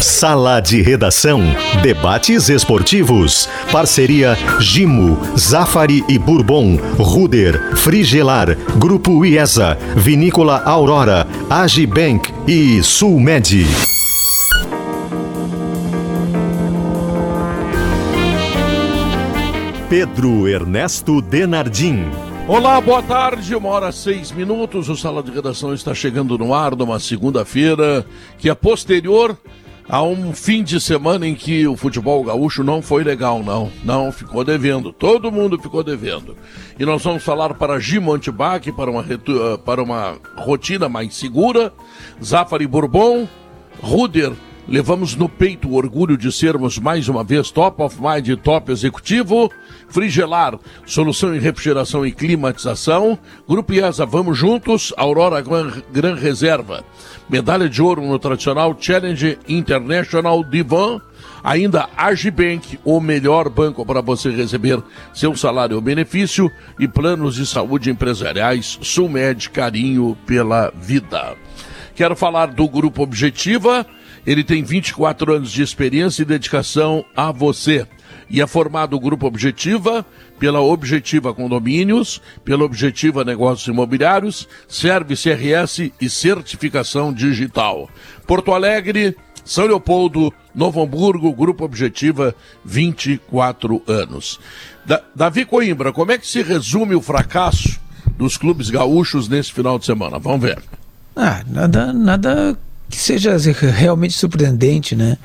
Sala de Redação. Debates esportivos. Parceria Gimo, Zafari e Bourbon, Ruder, Frigelar, Grupo IESA, Vinícola Aurora, Agibank e Sulmed. Pedro Ernesto Denardim. Olá, boa tarde, uma hora seis minutos. O Sala de Redação está chegando no ar numa segunda-feira que é posterior a um fim de semana em que o futebol gaúcho não foi legal, não. Não, ficou devendo. Todo mundo ficou devendo. E nós vamos falar para Gimo Antibac, para uma, para uma rotina mais segura. Zafari Bourbon, Ruder Levamos no peito o orgulho de sermos mais uma vez top of mind e top executivo. Frigelar, solução em refrigeração e climatização. Grupo IESA, vamos juntos. Aurora Gran, Gran Reserva. Medalha de ouro no tradicional Challenge International Divan. Ainda Agibank, o melhor banco para você receber seu salário ou benefício. E planos de saúde empresariais. Sulmed, carinho pela vida. Quero falar do Grupo Objetiva ele tem 24 anos de experiência e dedicação a você. E é formado o Grupo Objetiva pela Objetiva Condomínios, pela Objetiva Negócios Imobiliários, serve CRS e certificação digital. Porto Alegre, São Leopoldo, Novo Hamburgo, Grupo Objetiva, 24 anos. Da Davi Coimbra, como é que se resume o fracasso dos clubes gaúchos nesse final de semana? Vamos ver. Ah, nada, nada que seja realmente surpreendente, né?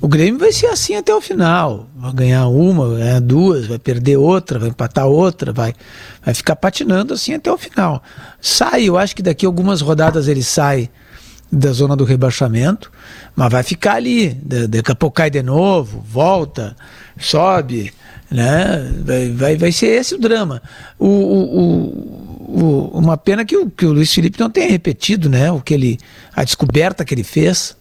O Grêmio vai ser assim até o final. Vai ganhar uma, vai ganhar duas, vai perder outra, vai empatar outra, vai, vai ficar patinando assim até o final. Sai, eu acho que daqui algumas rodadas ele sai da zona do rebaixamento, mas vai ficar ali. Daqui a pouco cai de novo, volta, sobe, né? Vai, vai, vai ser esse o drama. O, o, o, uma pena que o, que o Luiz Felipe não tenha repetido, né? O que ele, a descoberta que ele fez,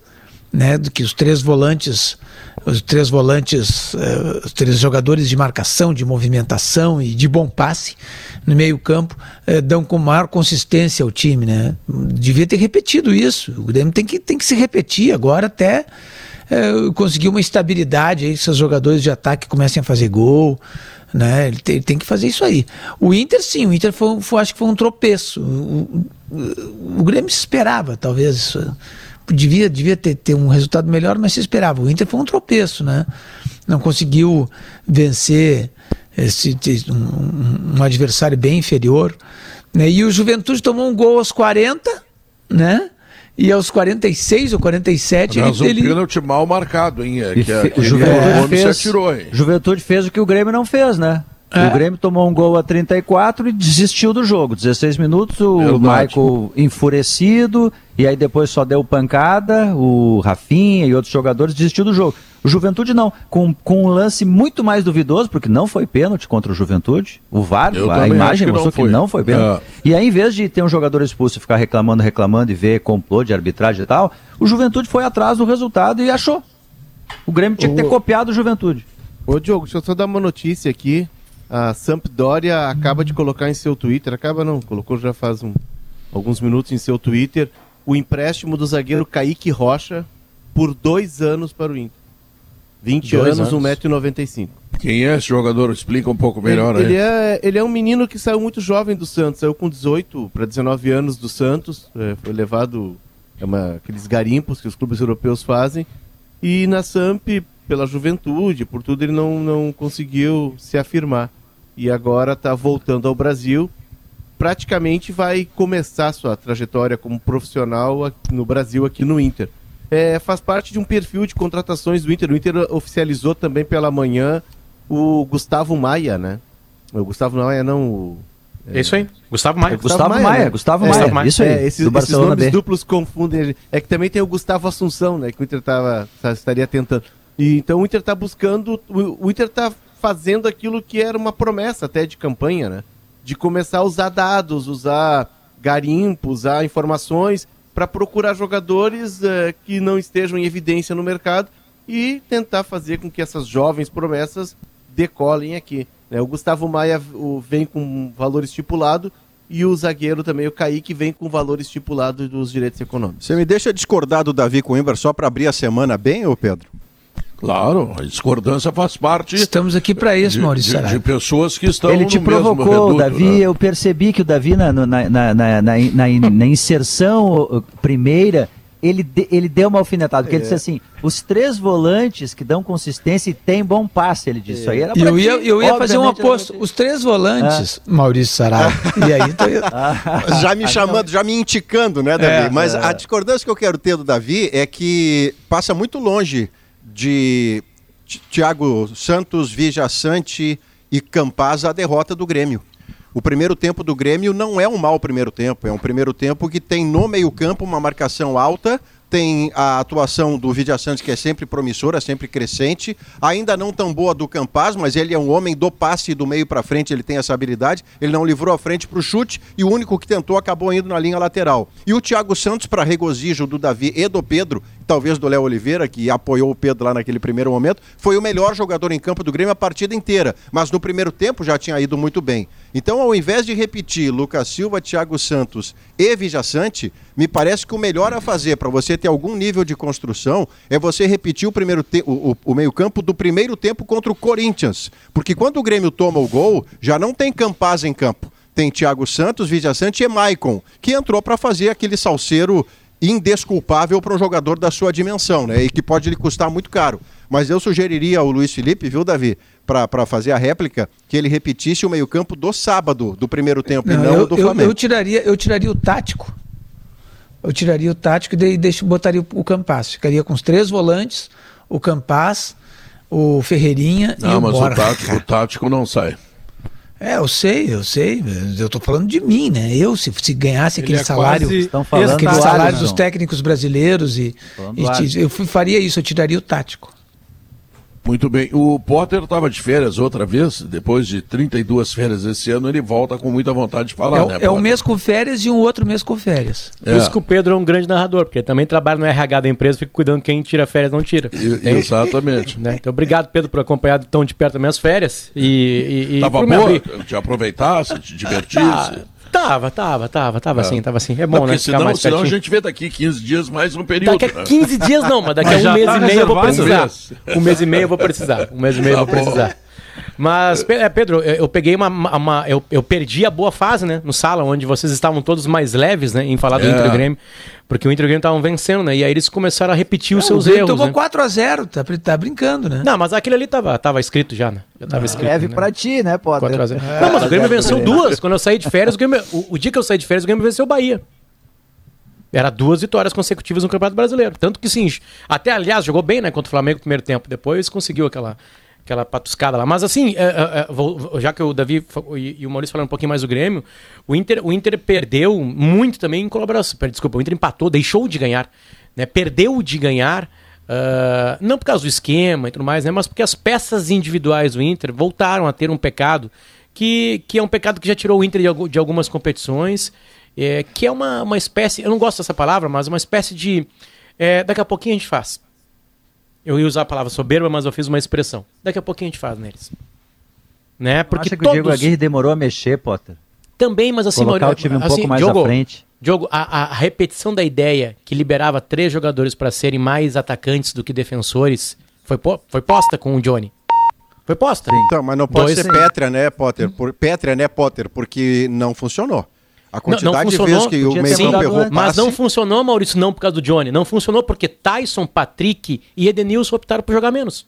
né? Do que os três volantes, os três volantes, uh, os três jogadores de marcação, de movimentação e de bom passe no meio campo uh, dão com maior consistência ao time, né? Devia ter repetido isso. O Grêmio tem que, tem que se repetir agora até é, conseguir uma estabilidade aí, seus jogadores de ataque comecem a fazer gol. Né? Ele, tem, ele tem que fazer isso aí. O Inter, sim, o Inter foi, foi acho que foi um tropeço. O, o, Grêmio se esperava, talvez. Devia, devia ter, ter um resultado melhor, mas se esperava. O Inter foi um tropeço, né? Não conseguiu vencer esse, um, um adversário bem inferior. Né? E o Juventude tomou um gol aos 40, né? E aos 46 ou 47 Mas ele, um pênalti mal marcado, hein? É, que, é, o Juventude, fez, atirou, hein? Juventude fez o que o Grêmio não fez, né? É. O Grêmio tomou um gol a 34 e desistiu do jogo. 16 minutos, o Verdade. Michael enfurecido, e aí depois só deu pancada, o Rafinha e outros jogadores desistiu do jogo. O Juventude não, com, com um lance muito mais duvidoso, porque não foi pênalti contra o Juventude. O VAR, Eu a imagem mostrou que não foi, que não foi pênalti. É. E aí, em vez de ter um jogador expulso e ficar reclamando, reclamando e ver complô de arbitragem e tal, o Juventude foi atrás do resultado e achou. O Grêmio tinha que ter copiado o Juventude. Ô Diogo, deixa eu só dar uma notícia aqui. A Sampdoria acaba de colocar em seu Twitter, acaba não, colocou já faz um, alguns minutos em seu Twitter, o empréstimo do zagueiro Kaique Rocha por dois anos para o Inter. 20 anos, anos, 1,95m. Quem é esse jogador? Explica um pouco melhor ele, ele, é, ele é um menino que saiu muito jovem do Santos, saiu com 18 para 19 anos do Santos, é, foi levado é uma, aqueles garimpos que os clubes europeus fazem, e na Samp, pela juventude, por tudo, ele não, não conseguiu se afirmar. E agora está voltando ao Brasil, praticamente vai começar sua trajetória como profissional no Brasil, aqui no Inter é, faz parte de um perfil de contratações do Inter. O Inter oficializou também pela manhã o Gustavo Maia, né? O Gustavo Maia não. O, é... isso aí, Gustavo Maia. É Gustavo, Maia, Maia né? Gustavo é, Maia. Maia. Isso aí. É, esses, esses nomes B. duplos confundem. É que também tem o Gustavo Assunção, né? Que o Inter tava, tá, estaria tentando. E, então o Inter está buscando. O, o Inter está fazendo aquilo que era uma promessa até de campanha, né? De começar a usar dados, usar garimpo, usar informações para procurar jogadores uh, que não estejam em evidência no mercado e tentar fazer com que essas jovens promessas decolem aqui. Né? O Gustavo Maia o, vem com valor estipulado e o zagueiro também, o Kaique, vem com valor estipulado dos direitos econômicos. Você me deixa discordar do Davi Coimbra só para abrir a semana bem, ô Pedro? Claro, a discordância faz parte. Estamos aqui para isso, Maurício. De, de, pessoas que estão. Ele te provocou, reduto, Davi. Né? Eu percebi que o Davi, na, na, na, na, na inserção primeira, ele, de, ele deu uma alfinetada, porque é. ele disse assim: os três volantes que dão consistência e tem bom passe, ele disse. É. Aí era eu, ia, eu ia fazer um aposto. Os três volantes, ah. Maurício Saraiva. e aí tô... ah. Já me chamando, já me indicando, né, Davi? É, Mas é. a discordância que eu quero ter do Davi é que passa muito longe de Thiago Santos, Vija Sante e Campaz a derrota do Grêmio. O primeiro tempo do Grêmio não é um mau primeiro tempo, é um primeiro tempo que tem no meio-campo uma marcação alta, tem a atuação do Vidia Santos, que é sempre promissora, sempre crescente. Ainda não tão boa do Campaz, mas ele é um homem do passe do meio para frente, ele tem essa habilidade. Ele não livrou a frente para o chute e o único que tentou acabou indo na linha lateral. E o Thiago Santos, para regozijo do Davi e do Pedro, talvez do Léo Oliveira, que apoiou o Pedro lá naquele primeiro momento, foi o melhor jogador em campo do Grêmio a partida inteira. Mas no primeiro tempo já tinha ido muito bem. Então, ao invés de repetir Lucas Silva, Thiago Santos e Vijaçante, me parece que o melhor a fazer para você ter algum nível de construção é você repetir o primeiro o, o, o meio-campo do primeiro tempo contra o Corinthians. Porque quando o Grêmio toma o gol, já não tem Campaz em campo. Tem Thiago Santos, Vijaçante e Maicon, que entrou para fazer aquele salseiro indesculpável para um jogador da sua dimensão, né? E que pode lhe custar muito caro. Mas eu sugeriria ao Luiz Felipe, viu, Davi, para fazer a réplica, que ele repetisse o meio-campo do sábado, do primeiro tempo, não, e não eu, do Flamengo. Eu, eu, tiraria, eu tiraria o tático. Eu tiraria o tático e deixo, botaria o Campaz. Ficaria com os três volantes, o Campaz, o Ferreirinha não, e o mas Bora. O tático, o tático não sai. É, eu sei, eu sei. Eu tô falando de mim, né? Eu, se, se ganhasse aquele é salário, aquele salário dos técnicos brasileiros e, e eu faria isso, eu tiraria o tático. Muito bem. O Potter estava de férias outra vez, depois de 32 férias esse ano, ele volta com muita vontade de falar, é, né? É um mês com férias e um outro mês com férias. É. Por isso que o Pedro é um grande narrador, porque também trabalha no RH da empresa, fica cuidando quem tira férias não tira. E, exatamente. Né? Então, obrigado, Pedro, por acompanhar tão de perto as minhas férias. E, e, e Tava boa? Te aproveitasse, te divertisse? Ah, Tava, tava, tava, tava assim, tava assim. É bom, não, né? Senão, senão a gente vê daqui 15 dias mais um período. Daqui a 15 né? dias não, mas daqui a um mês tá e meio eu vou precisar. Um mês e meio eu vou precisar. Um mês e meio eu vou tá precisar. Mas, é, Pedro, eu peguei uma. uma eu, eu, perdi a boa fase, né? No sala, onde vocês estavam todos mais leves, né? Em falar do é. Inter Grêmio. Porque o Inter Grêmio estavam vencendo, né? E aí eles começaram a repetir os seus o erros. tomou né? 4x0, tá, tá brincando, né? Não, mas aquele ali tava, tava escrito já, né? Já tava ah, escrito. Leve né? pra ti, né, Potter? 4 a 0. É, não, mas o Grêmio venceu duas. Quando eu saí de férias, o, Grêmio, o, o dia que eu saí de férias, o Grêmio venceu o Bahia. Era duas vitórias consecutivas no Campeonato Brasileiro. Tanto que sim, até aliás, jogou bem, né, contra o Flamengo no primeiro tempo. Depois conseguiu aquela aquela patuscada lá. Mas assim, é, é, é já que o Davi e, o Maurício falaram um pouquinho mais do Grêmio, o Inter, o Inter perdeu muito também em colaboração. Desculpa, o Inter empatou, deixou de ganhar. Né? Perdeu de ganhar, uh, não por causa do esquema e tudo mais, né? mas porque as peças individuais do Inter voltaram a ter um pecado que, que é um pecado que já tirou o Inter de, de algumas competições, é, que é uma, uma espécie, eu não gosto dessa palavra, mas uma espécie de. É, daqui a pouquinho a gente faz. Eu ia usar a palavra soberba, mas eu fiz uma expressão. Daqui a pouquinho a gente faz neles. Né? Porque Acha que todos... o Diego Aguirre demorou a mexer, Potter? Também, mas assim... Colocar o time um assim, pouco mais Diogo, à frente. Diogo, a, a, repetição da ideia que liberava três jogadores para serem mais atacantes do que defensores foi, po foi posta com o Johnny. Foi posta. Sim. Então, mas não pode Dois, ser sim. Pétrea, né, Potter? Por, Pétrea, né, Potter? Porque não funcionou. A quantidade não, não de vezes que o meio campo errou passe... Mas não funcionou, Maurício, não por causa do Johnny. Não funcionou porque Tyson, Patrick e Edenilson optaram por jogar menos.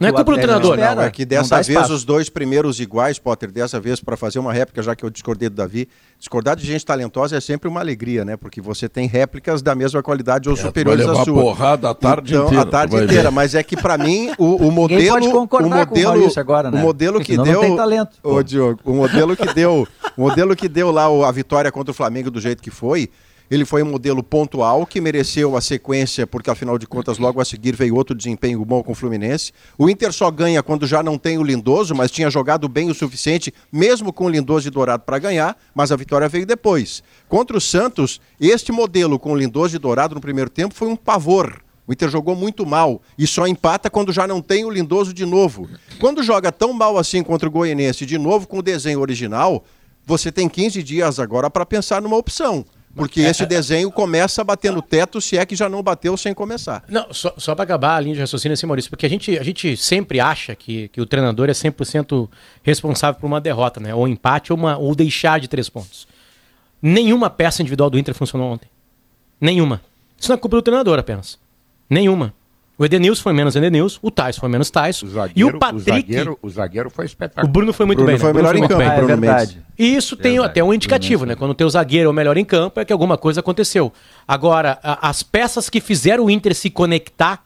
Não é culpa do treinador. Não, não, é que dessa vez os dois primeiros iguais, Potter, dessa vez para fazer uma réplica, já que eu discordei do Davi, discordar de gente talentosa é sempre uma alegria, né? Porque você tem réplicas da mesma qualidade ou é, superiores à sua. porrada a tarde então, inteira. A tarde inteira, mas é que para mim o, o modelo, pode concordar o modelo, com o, agora, né? o modelo que deu, não tem talento. Ô, Diogo, o modelo que deu, o modelo que deu lá a vitória contra o Flamengo do jeito que foi, ele foi um modelo pontual que mereceu a sequência, porque afinal de contas, logo a seguir veio outro desempenho bom com o Fluminense. O Inter só ganha quando já não tem o Lindoso, mas tinha jogado bem o suficiente, mesmo com o Lindoso e Dourado, para ganhar, mas a vitória veio depois. Contra o Santos, este modelo com o Lindoso e Dourado no primeiro tempo foi um pavor. O Inter jogou muito mal e só empata quando já não tem o Lindoso de novo. Quando joga tão mal assim contra o Goianense, de novo com o desenho original, você tem 15 dias agora para pensar numa opção. Porque esse desenho começa batendo teto, se é que já não bateu sem começar. Não, só, só para acabar a linha de raciocínio assim, Maurício, porque a gente, a gente sempre acha que, que o treinador é 100% responsável por uma derrota, né? Ou empate ou, uma, ou deixar de três pontos. Nenhuma peça individual do Inter funcionou ontem. Nenhuma. Isso não é culpa do treinador apenas. Nenhuma. O Edenilson foi menos Edenilson, o Tyson foi menos zagueiro, e o Patrick. O zagueiro, o zagueiro foi espetacular. O Bruno foi muito Bruno bem. Foi né? melhor em campo, ah, é Bruno verdade. E isso tem verdade. até um indicativo, né? Quando o teu zagueiro é o melhor em campo, é que alguma coisa aconteceu. Agora, a, as peças que fizeram o Inter se conectar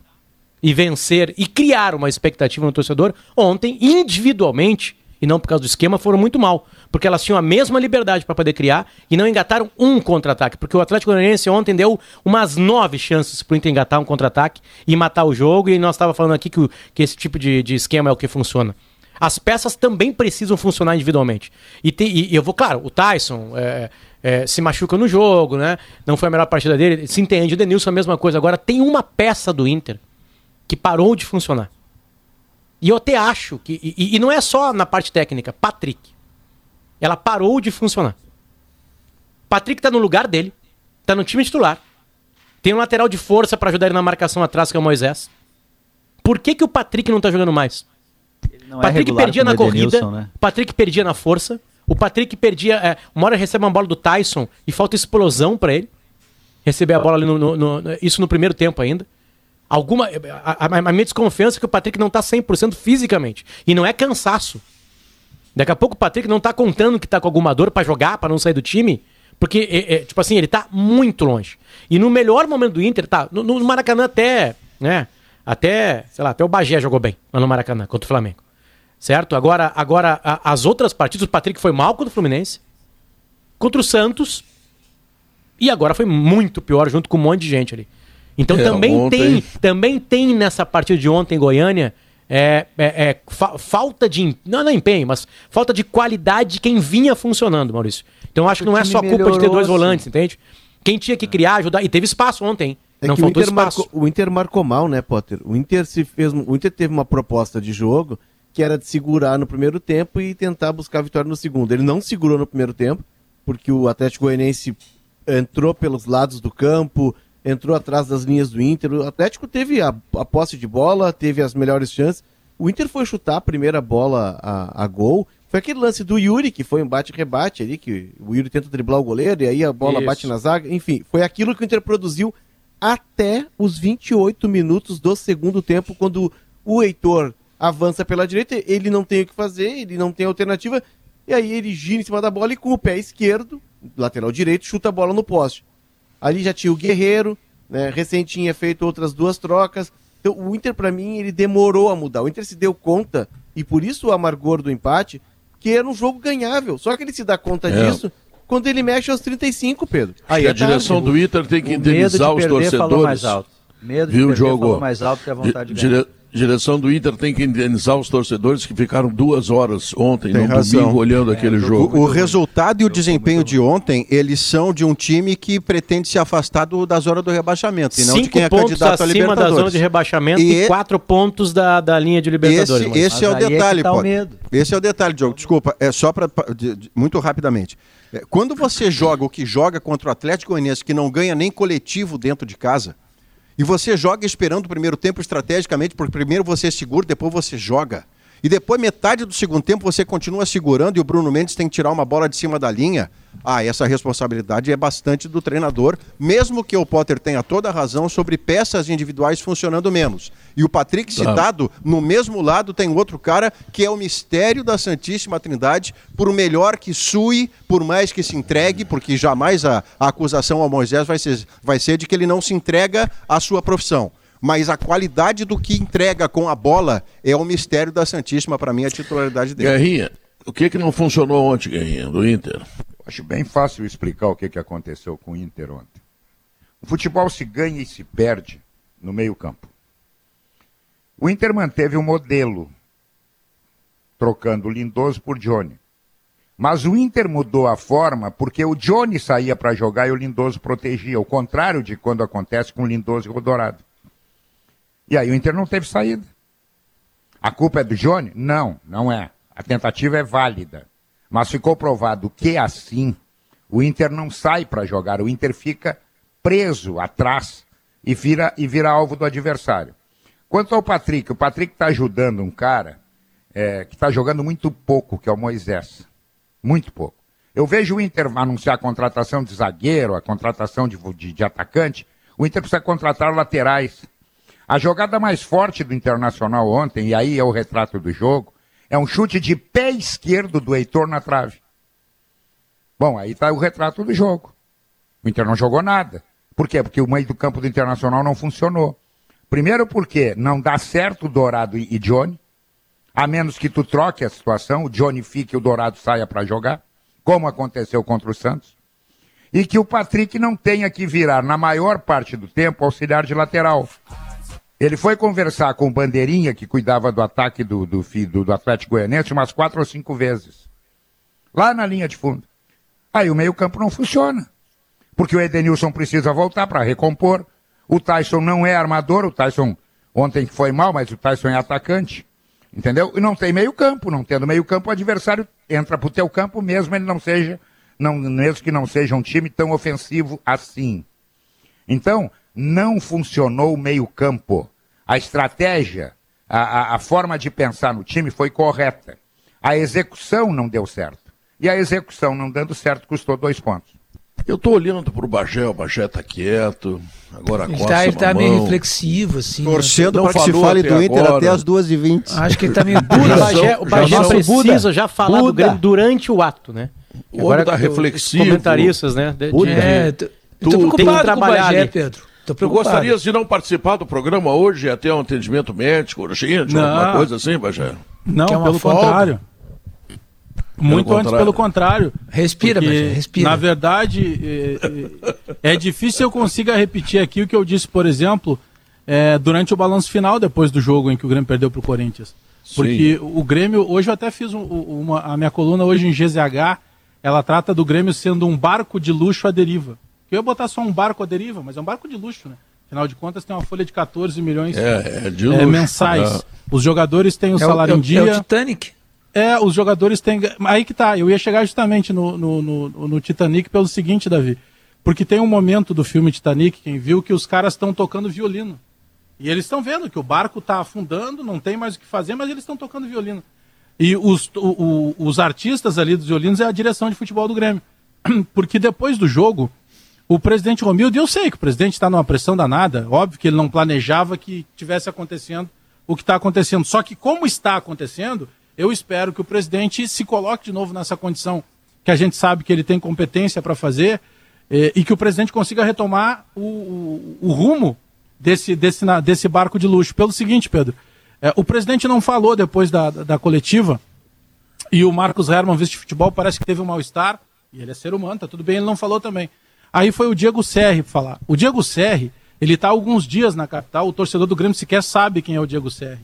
e vencer e criar uma expectativa no torcedor, ontem, individualmente, e não por causa do esquema, foram muito mal. Porque elas tinham a mesma liberdade para poder criar e não engataram um contra-ataque. Porque o Atlético Goianiense ontem deu umas nove chances para o Inter engatar um contra-ataque e matar o jogo. E nós estávamos falando aqui que, o, que esse tipo de, de esquema é o que funciona. As peças também precisam funcionar individualmente. E, te, e eu vou, claro, o Tyson é, é, se machuca no jogo, né? Não foi a melhor partida dele. Se entende, o Denilson a mesma coisa. Agora, tem uma peça do Inter que parou de funcionar. E eu até acho que. E, e não é só na parte técnica, Patrick. Ela parou de funcionar. Patrick tá no lugar dele, tá no time titular. Tem um lateral de força para ajudar ele na marcação atrás, que é o Moisés. Por que, que o Patrick não tá jogando mais? É Patrick é perdia na corrida, né? Patrick perdia na força, o Patrick perdia. É, uma hora recebe uma bola do Tyson e falta explosão para ele. Receber a bola ali no, no, no, Isso no primeiro tempo ainda alguma a, a, a, minha desconfiança é que o Patrick não tá 100% fisicamente. E não é cansaço. Daqui a pouco o Patrick não tá contando que tá com alguma dor para jogar, para não sair do time. Porque, é, é, tipo assim, ele tá muito longe. E no melhor momento do Inter, tá. No, no Maracanã até, né? Até, sei lá, até o Bagé jogou bem lá no Maracanã contra o Flamengo. Certo? Agora, agora a, as outras partidas, o Patrick foi mal contra o Fluminense, contra o Santos, e agora foi muito pior junto com um monte de gente ali. Então é, também, ontem... tem, também tem nessa partida de ontem em Goiânia é, é, é fa falta de. Não, não é empenho, mas falta de qualidade de quem vinha funcionando, Maurício. Então acho que não é só culpa de ter dois volantes, entende? Quem tinha que criar, ajudar. E teve espaço ontem. É não faltou o espaço. Marcou, o Inter marcou mal, né, Potter? O Inter se fez. O Inter teve uma proposta de jogo que era de segurar no primeiro tempo e tentar buscar a vitória no segundo. Ele não segurou no primeiro tempo, porque o Atlético Goianiense entrou pelos lados do campo, entrou atrás das linhas do Inter. O Atlético teve a, a posse de bola, teve as melhores chances. O Inter foi chutar a primeira bola a, a gol. Foi aquele lance do Yuri, que foi um bate-rebate ali, que o Yuri tenta driblar o goleiro e aí a bola Isso. bate na zaga. Enfim, foi aquilo que o Inter produziu até os 28 minutos do segundo tempo, quando o Heitor avança pela direita, ele não tem o que fazer, ele não tem alternativa, e aí ele gira em cima da bola e com o pé esquerdo, lateral direito, chuta a bola no poste. Ali já tinha o Guerreiro, né? Recente tinha feito outras duas trocas. Então o Inter, para mim, ele demorou a mudar. O Inter se deu conta, e por isso o amargor do empate, que era um jogo ganhável. Só que ele se dá conta é. disso quando ele mexe aos 35, Pedro. Aí a direção do Inter tem que indenizar os torcedores. Mais alto. Medo de Viu, perder, jogo? mais alto que a vontade de direção do Inter tem que indenizar os torcedores que ficaram duas horas ontem, tem no razão. domingo, olhando é, aquele jogo. O, o resultado e o desempenho de ontem, eles são de um time que pretende se afastar do, da zona do rebaixamento, e não Cinco de quem é candidato a Libertadores. da zona de rebaixamento e, e quatro pontos da, da linha de Libertadores. Esse, esse é o detalhe, é tá o Esse é o detalhe, Diogo. Desculpa, é só para muito rapidamente. É, quando você joga o que joga contra o Atlético Goianiense, que não ganha nem coletivo dentro de casa, e você joga esperando o primeiro tempo estrategicamente, porque primeiro você segura, depois você joga. E depois, metade do segundo tempo, você continua segurando e o Bruno Mendes tem que tirar uma bola de cima da linha. Ah, essa responsabilidade é bastante do treinador, mesmo que o Potter tenha toda a razão sobre peças individuais funcionando menos. E o Patrick citado, no mesmo lado, tem outro cara que é o mistério da Santíssima Trindade, por melhor que sue, por mais que se entregue, porque jamais a, a acusação ao Moisés vai ser, vai ser de que ele não se entrega à sua profissão mas a qualidade do que entrega com a bola é o mistério da Santíssima para mim a titularidade dele. Guerrinha, o que que não funcionou ontem, Guerrinha, do Inter? Acho bem fácil explicar o que, que aconteceu com o Inter ontem. O futebol se ganha e se perde no meio-campo. O Inter manteve o modelo, trocando Lindoso por Johnny. Mas o Inter mudou a forma porque o Johnny saía para jogar e o Lindoso protegia, o contrário de quando acontece com o Lindoso e o Dourado. E aí o Inter não teve saída. A culpa é do Johnny? Não, não é. A tentativa é válida. Mas ficou provado que assim o Inter não sai para jogar, o Inter fica preso atrás e vira, e vira alvo do adversário. Quanto ao Patrick, o Patrick está ajudando um cara é, que está jogando muito pouco, que é o Moisés. Muito pouco. Eu vejo o Inter anunciar a contratação de zagueiro, a contratação de, de, de atacante. O Inter precisa contratar laterais. A jogada mais forte do Internacional ontem, e aí é o retrato do jogo, é um chute de pé esquerdo do Heitor na trave. Bom, aí está o retrato do jogo. O Inter não jogou nada. Por quê? Porque o meio do campo do Internacional não funcionou. Primeiro porque não dá certo o Dourado e Johnny, a menos que tu troque a situação, o Johnny fique e o Dourado saia para jogar, como aconteceu contra o Santos. E que o Patrick não tenha que virar, na maior parte do tempo, auxiliar de lateral. Ele foi conversar com o Bandeirinha, que cuidava do ataque do, do, do, do Atlético Goianense, umas quatro ou cinco vezes. Lá na linha de fundo. Aí o meio-campo não funciona. Porque o Edenilson precisa voltar para recompor. O Tyson não é armador, o Tyson ontem foi mal, mas o Tyson é atacante. Entendeu? E não tem meio-campo, não tendo meio-campo, o adversário entra pro teu campo mesmo ele não seja, não, mesmo que não seja um time tão ofensivo assim. Então, não funcionou o meio-campo. A estratégia, a, a, a forma de pensar no time foi correta. A execução não deu certo. E a execução não dando certo custou dois pontos. Eu estou olhando para o Bagé, o Bagé está quieto, agora ele está tá meio reflexivo, assim. Né? Torcendo para que se fale do Inter agora. até as 2h20. Acho que ele está meio Buda. o Bagé, o Bagé precisa Buda. já falar Buda. do Grêmio durante o ato, né? O agora está reflexivo. Comentaristas, né? De, de, é, tu, tu tem que trabalhar Bagé, ali. Pedro. Tu gostarias de não participar do programa hoje, até um atendimento médico, urgente, não. alguma coisa assim, Bagé? Não, pelo folga? contrário. Muito pelo antes, pelo contrário. Respira, porque, respira. Na verdade, é, é, é, difícil eu consiga repetir aqui o que eu disse, por exemplo, é, durante o balanço final, depois do jogo em que o Grêmio perdeu para o Corinthians. Porque Sim. o Grêmio, hoje eu até fiz um, uma, a minha coluna hoje em GZH, ela trata do Grêmio sendo um barco de luxo à deriva. Eu ia botar só um barco à deriva, mas é um barco de luxo, né? Afinal de contas, tem uma folha de 14 milhões é, é é, mensais. Os jogadores têm o salário o, em dia. É o Titanic. É, os jogadores têm. Aí que tá, eu ia chegar justamente no, no, no, no Titanic pelo seguinte, Davi. Porque tem um momento do filme Titanic, quem viu, que os caras estão tocando violino. E eles estão vendo que o barco está afundando, não tem mais o que fazer, mas eles estão tocando violino. E os, o, o, os artistas ali dos violinos é a direção de futebol do Grêmio. Porque depois do jogo, o presidente Romildo, eu sei que o presidente está numa pressão danada, óbvio que ele não planejava que tivesse acontecendo o que está acontecendo. Só que como está acontecendo, eu espero que o presidente se coloque de novo nessa condição que a gente sabe que ele tem competência para fazer eh, e que o presidente consiga retomar o, o, o rumo desse, desse, na, desse barco de luxo. Pelo seguinte, Pedro, eh, o presidente não falou depois da, da, da coletiva e o Marcos Herman, vice de futebol, parece que teve um mal-estar e ele é ser humano, tá tudo bem, ele não falou também. Aí foi o Diego Serri falar. O Diego Serri, ele está alguns dias na capital, o torcedor do Grêmio sequer sabe quem é o Diego Serri.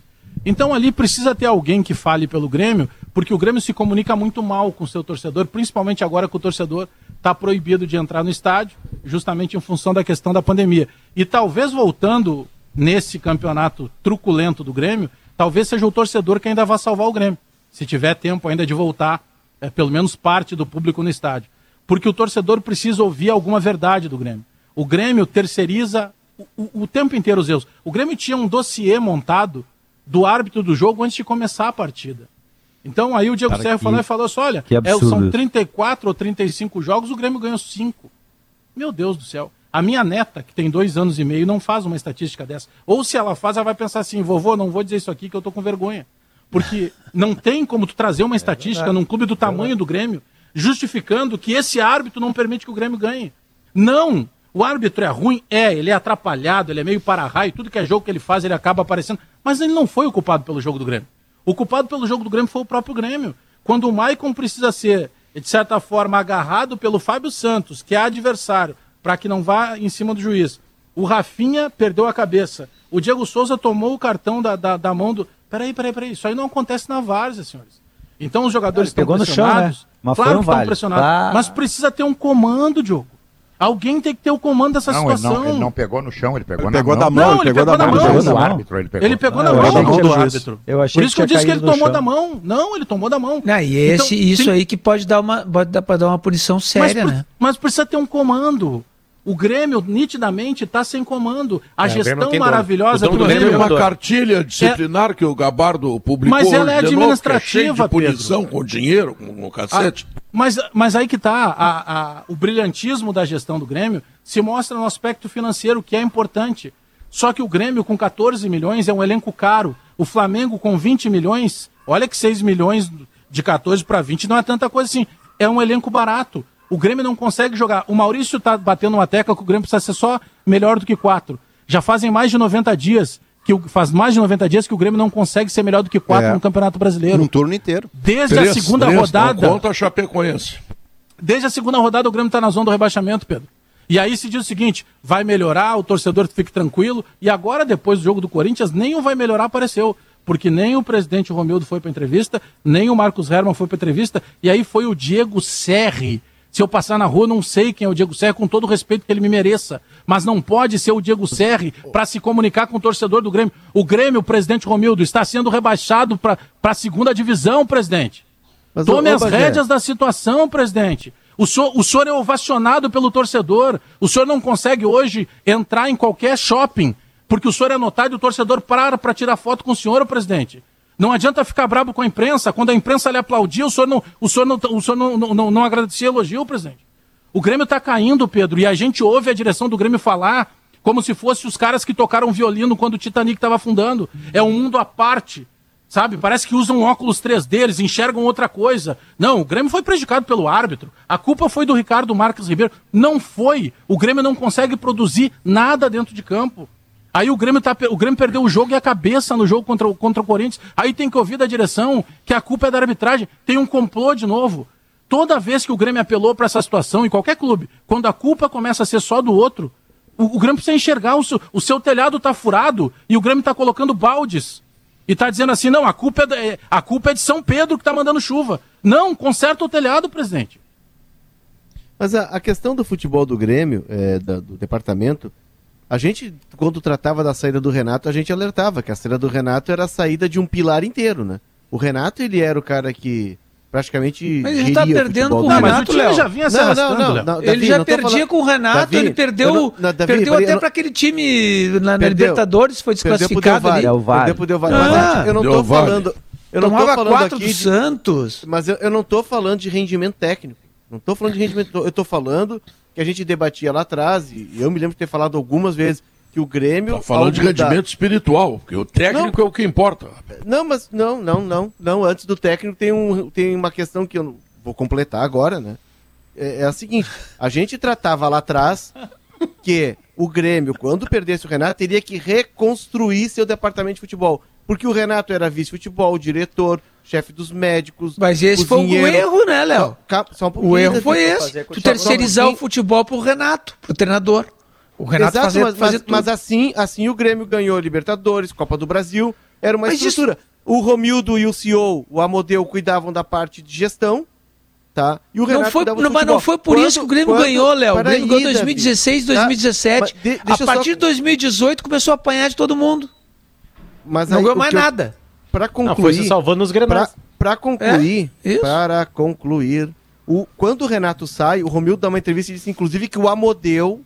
Então ali precisa ter alguém que fale pelo Grêmio, porque o Grêmio se comunica muito mal com o seu torcedor, principalmente agora que o torcedor está proibido de entrar no estádio, justamente em função da questão da pandemia. E talvez voltando nesse campeonato truculento do Grêmio, talvez seja o torcedor que ainda vai salvar o Grêmio, se tiver tempo ainda de voltar, é, pelo menos parte do público no estádio. Porque o torcedor precisa ouvir alguma verdade do Grêmio. O Grêmio terceiriza o, o, o tempo inteiro os erros. O Grêmio tinha um dossiê montado do árbitro do jogo antes de começar a partida. Então aí o Diego Serra falou e falou assim: olha, é, são 34 ou 35 jogos, o Grêmio ganhou 5. Meu Deus do céu. A minha neta, que tem dois anos e meio, não faz uma estatística dessa. Ou se ela faz, ela vai pensar assim, vovô, não vou dizer isso aqui que eu tô com vergonha. Porque não tem como tu trazer uma é estatística é num clube do tamanho do Grêmio, justificando que esse árbitro não permite que o Grêmio ganhe. Não! O árbitro é ruim? É, ele é atrapalhado, ele é meio para-raio, tudo que é jogo que ele faz ele acaba aparecendo. Mas ele não foi o culpado pelo jogo do Grêmio. O culpado pelo jogo do Grêmio foi o próprio Grêmio. Quando o Maicon precisa ser, de certa forma, agarrado pelo Fábio Santos, que é adversário, para que não vá em cima do juiz. O Rafinha perdeu a cabeça. O Diego Souza tomou o cartão da, da, da mão do. Peraí, peraí, peraí. Isso aí não acontece na várzea, senhores. Então os jogadores estão pressionados. Chão, né? Mas claro que estão pressionados. Mas precisa ter um comando, Diogo. Alguém tem que ter o comando dessa não, situação. Ele não, ele não pegou no chão, ele pegou ele na pegou mão. Da mão não, ele pegou, pegou da mão. Ele pegou no árbitro, ele pegou. Ele pegou na Ah, mão, mão do árbitro. eu achei Por que isso que eu disse que ele tomou chão. da mão. Não, ele tomou da mão. Não, e esse, Então, isso tem- aí que pode dar uma, pode dar para dar uma punição Mas, séria, por- né? mas precisa ter um comando. O Grêmio, nitidamente, está sem comando. A É, gestão maravilhosa do Grêmio Tem Grêmio. é uma cartilha disciplinar que o Gabardo publicou Mas ela é hoje de novo, que é cheio administrativa, de punição com dinheiro, com, com cacete. Mas, mas aí que tá, a- a- o brilhantismo da gestão do Grêmio se mostra no aspecto financeiro, que é importante. Só que o Grêmio, com 14 milhões, é um elenco caro. O Flamengo, com 20 milhões, olha que 6 milhões de 14 para 20 não é tanta coisa assim. É um elenco barato. O Grêmio não consegue jogar. O Maurício tá batendo uma tecla que o Grêmio precisa ser só melhor do que 4. Já fazem mais de 90 dias. Que o, faz mais de 90 dias que o Grêmio não consegue ser melhor do que 4 É. no Campeonato Brasileiro. Um turno inteiro. Desde a segunda três, rodada. Conta a Chapecoense. Desde a segunda rodada o Grêmio está na zona do rebaixamento, Pedro. E aí se diz o seguinte: vai melhorar, o torcedor fique tranquilo. E agora, depois do jogo do Corinthians, nem o vai melhorar apareceu. Porque nem o presidente Romildo foi para entrevista, nem o Marcos Herman foi para entrevista. E aí foi o Diego Serri. Se eu passar na rua, não sei quem é o Diego Serri, com todo o respeito que ele me mereça. Mas não pode ser o Diego Serri para se comunicar com o torcedor do Grêmio. O Grêmio, o presidente Romildo, está sendo rebaixado para a segunda divisão, presidente. Mas, Tome ô, ô, as Bagé, rédeas da situação, presidente. O senhor, o senhor é ovacionado pelo torcedor. O senhor não consegue hoje entrar em qualquer shopping, porque o senhor é notado e o torcedor para para tirar foto com o senhor, presidente. Não adianta ficar bravo com a imprensa. Quando a imprensa lhe aplaudia, o senhor não, o senhor não, o senhor não, não, não, não agradecia elogio, presidente. O Grêmio está caindo, Pedro, e a gente ouve a direção do Grêmio falar como se fosse os caras que tocaram violino quando o Titanic estava afundando. É um mundo à parte. Sabe? Parece que usam óculos 3D, eles enxergam outra coisa. Não, o Grêmio foi prejudicado pelo árbitro. A culpa foi do Ricardo Marques Ribeiro. Não foi. O Grêmio não consegue produzir nada dentro de campo. Aí o Grêmio, tá, o Grêmio perdeu o jogo e a cabeça no jogo contra, o- contra o Corinthians. Aí tem que ouvir da direção que a culpa é da arbitragem. Tem um complô de novo. Toda vez que o Grêmio apelou para essa situação, em qualquer clube, quando a culpa começa a ser só do outro, o, o Grêmio precisa enxergar, o seu, o seu telhado tá furado e o Grêmio tá colocando baldes. E tá dizendo assim, não, a culpa é, é- a culpa é de São Pedro que tá mandando chuva. Não, conserta o telhado, presidente. Mas a, a questão do futebol do Grêmio, é, da- do departamento, a gente, quando tratava da saída do Renato, a gente alertava que a saída do Renato era a saída de um pilar inteiro, né? O Renato, ele era o cara que praticamente. Mas ele tá perdendo com o Renato, Léo. já vinha se Não, não, não, não, ele Davi, já não tô perdia falando- com o Renato, Davi, ele perdeu, eu não- não, Davi, perdeu eu até não- para aquele time na, na Perdeu. Libertadores, foi desclassificado ali. Perdeu pro Del Valle. Ah, eu não tô falando. Eu não tô falando quatro aqui do de- Santos. Mas eu, eu não tô falando de rendimento técnico. Não tô falando de rendimento. Eu tô falando que a gente debatia lá atrás, e eu me lembro de ter falado algumas vezes, que o Grêmio. Tá falando de mudar- rendimento espiritual, porque o técnico é o que importa. Não, mas não, não, não, não. Antes do técnico tem, um, tem uma questão que eu não vou completar agora, né? É, é a seguinte: a gente tratava lá atrás que o Grêmio, quando perdesse o Renato, teria que reconstruir seu departamento de futebol. Porque o Renato era vice-futebol, diretor, chefe dos médicos. Mas esse foi o cozinheiro. erro, né, Léo? Um O erro foi esse. Tu terceirizar o futebol pro Renato, pro treinador. O Renato Exato, fazer, mas, fazer mas- tudo. mas assim, assim o Grêmio ganhou Libertadores, Copa do Brasil, era uma Mas estrutura. O Romildo e o CEO, o Amodeu, cuidavam da parte de gestão, tá? E o Renato Não foi, não, mas não foi por Quando- isso que o Grêmio quando- ganhou, Léo. O Grêmio ganhou Davi. 2016, Tá? 2017. Mas de- a eu só- partir de 2018 começou a apanhar de todo mundo. Mas Não aí, ganhou mais eu- nada. Pra Não, foi se concluir, salvando nos pra, granais. pra concluir, É, para concluir, o, quando o Renato sai, o Romildo dá uma entrevista e disse, inclusive, que o Amodeu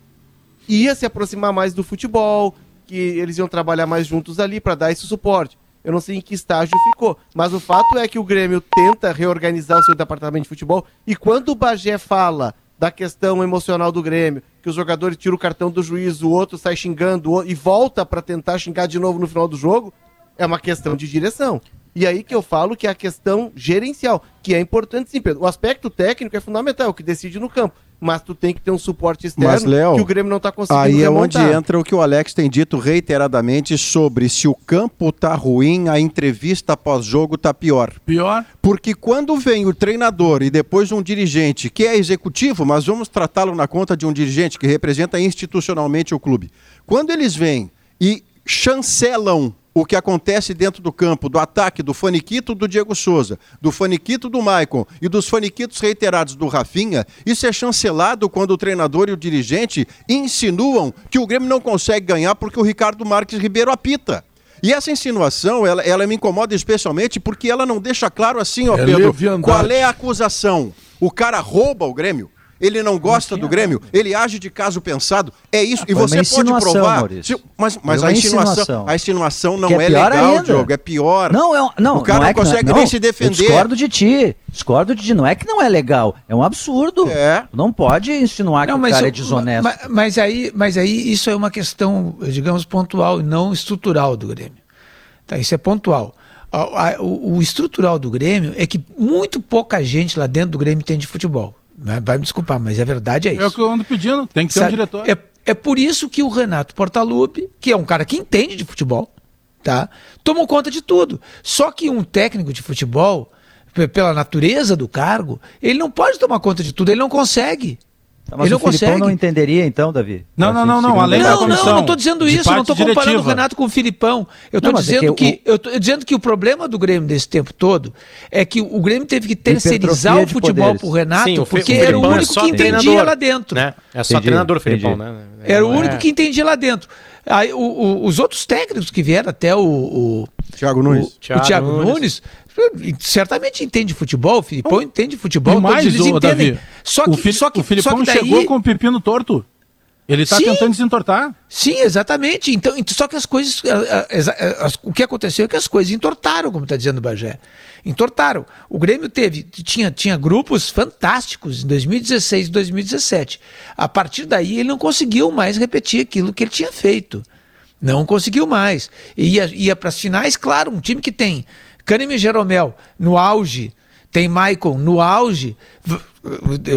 ia se aproximar mais do futebol, que eles iam trabalhar mais juntos ali para dar esse suporte. Eu não sei em que estágio ficou, mas o fato é que o Grêmio tenta reorganizar o seu departamento de futebol e quando o Bagé fala da questão emocional do Grêmio, que os jogadores tiram o cartão do juiz, o outro sai xingando o outro, e volta para tentar xingar de novo no final do jogo, é uma questão de direção. E aí que eu falo que é a questão gerencial, que é importante sim, Pedro. O aspecto técnico é fundamental, é o que decide no campo. Mas tu tem que ter um suporte externo Mas, Léo, que o Grêmio não está conseguindo Aí é onde entra o que o Alex tem dito reiteradamente sobre se o campo tá ruim, a entrevista pós-jogo tá pior. Pior. Porque quando vem o treinador e depois um dirigente, que é executivo, mas vamos tratá-lo na conta de um dirigente que representa institucionalmente o clube. Quando eles vêm e chancelam o que acontece dentro do campo, do ataque do Faniquito do Diego Souza, do Faniquito do Maicon e dos Faniquitos reiterados do Rafinha, isso é chancelado quando o treinador e o dirigente insinuam que o Grêmio não consegue ganhar porque o Ricardo Marques Ribeiro apita. E essa insinuação, ela, ela me incomoda especialmente porque ela não deixa claro assim, ó, é Pedro, qual é a acusação. O cara rouba o Grêmio? Ele não gosta do Grêmio, ele age de caso pensado. É isso. Ah, e você pode provar. Se, mas mas a insinuação, insinuação, a insinuação não é, é legal, ainda. Diogo, é pior. Não, é, não, o cara não, é não consegue não, nem se defender. Eu discordo de ti. Discordo de ti. Não é que não é legal, é um absurdo. É. Não pode insinuar não, que o cara é desonesto. Mas, mas, aí, mas aí isso é uma questão, digamos, pontual e não estrutural do Grêmio. Tá, isso é pontual. O, o, o estrutural do Grêmio é que muito pouca gente lá dentro do Grêmio entende futebol. Vai me desculpar, mas a verdade é isso. É o que eu ando pedindo, tem que ser Sabe, um diretor. É, é por isso que o Renato Portaluppi, que é um cara que entende de futebol, tá? Tomou conta de tudo. Só que um técnico de futebol, pela natureza do cargo, ele não pode tomar conta de tudo, ele não consegue. Tá, mas ele não o Filipão consegue. não entenderia então, Davi? Não, não, não, não, além não, da comissão. Não, não estou dizendo isso, não estou comparando diretiva. o Renato com o Filipão. Eu estou é dizendo é que, que o... eu tô dizendo que o problema do Grêmio desse tempo todo é que o Grêmio teve que terceirizar o futebol para o Renato, Sim, porque o era o único é que entendia lá dentro. Né? É só entendi, treinador, Filipão, né? Era o único que entendia lá dentro. Aí, o, o, os outros técnicos que vieram, até o, o Thiago Nunes, o, Thiago, o Thiago Nunes, Nunes certamente entende futebol, o Filipão entende futebol, mais, eles entendem. Davi, só que, o, Fili só que, o Filipão só que daí... chegou com o pepino torto. Ele está tentando desentortar. Sim, exatamente. Então, só que as coisas. As, o que aconteceu é que as coisas entortaram, como está dizendo o Bagé. Entortaram. O Grêmio teve, tinha, tinha grupos fantásticos em 2016 e 2017. A partir daí, ele não conseguiu mais repetir aquilo que ele tinha feito. Não conseguiu mais. Ia, ia para as finais, claro, um time que tem Cânime Jeromel no auge, tem Maicon no auge.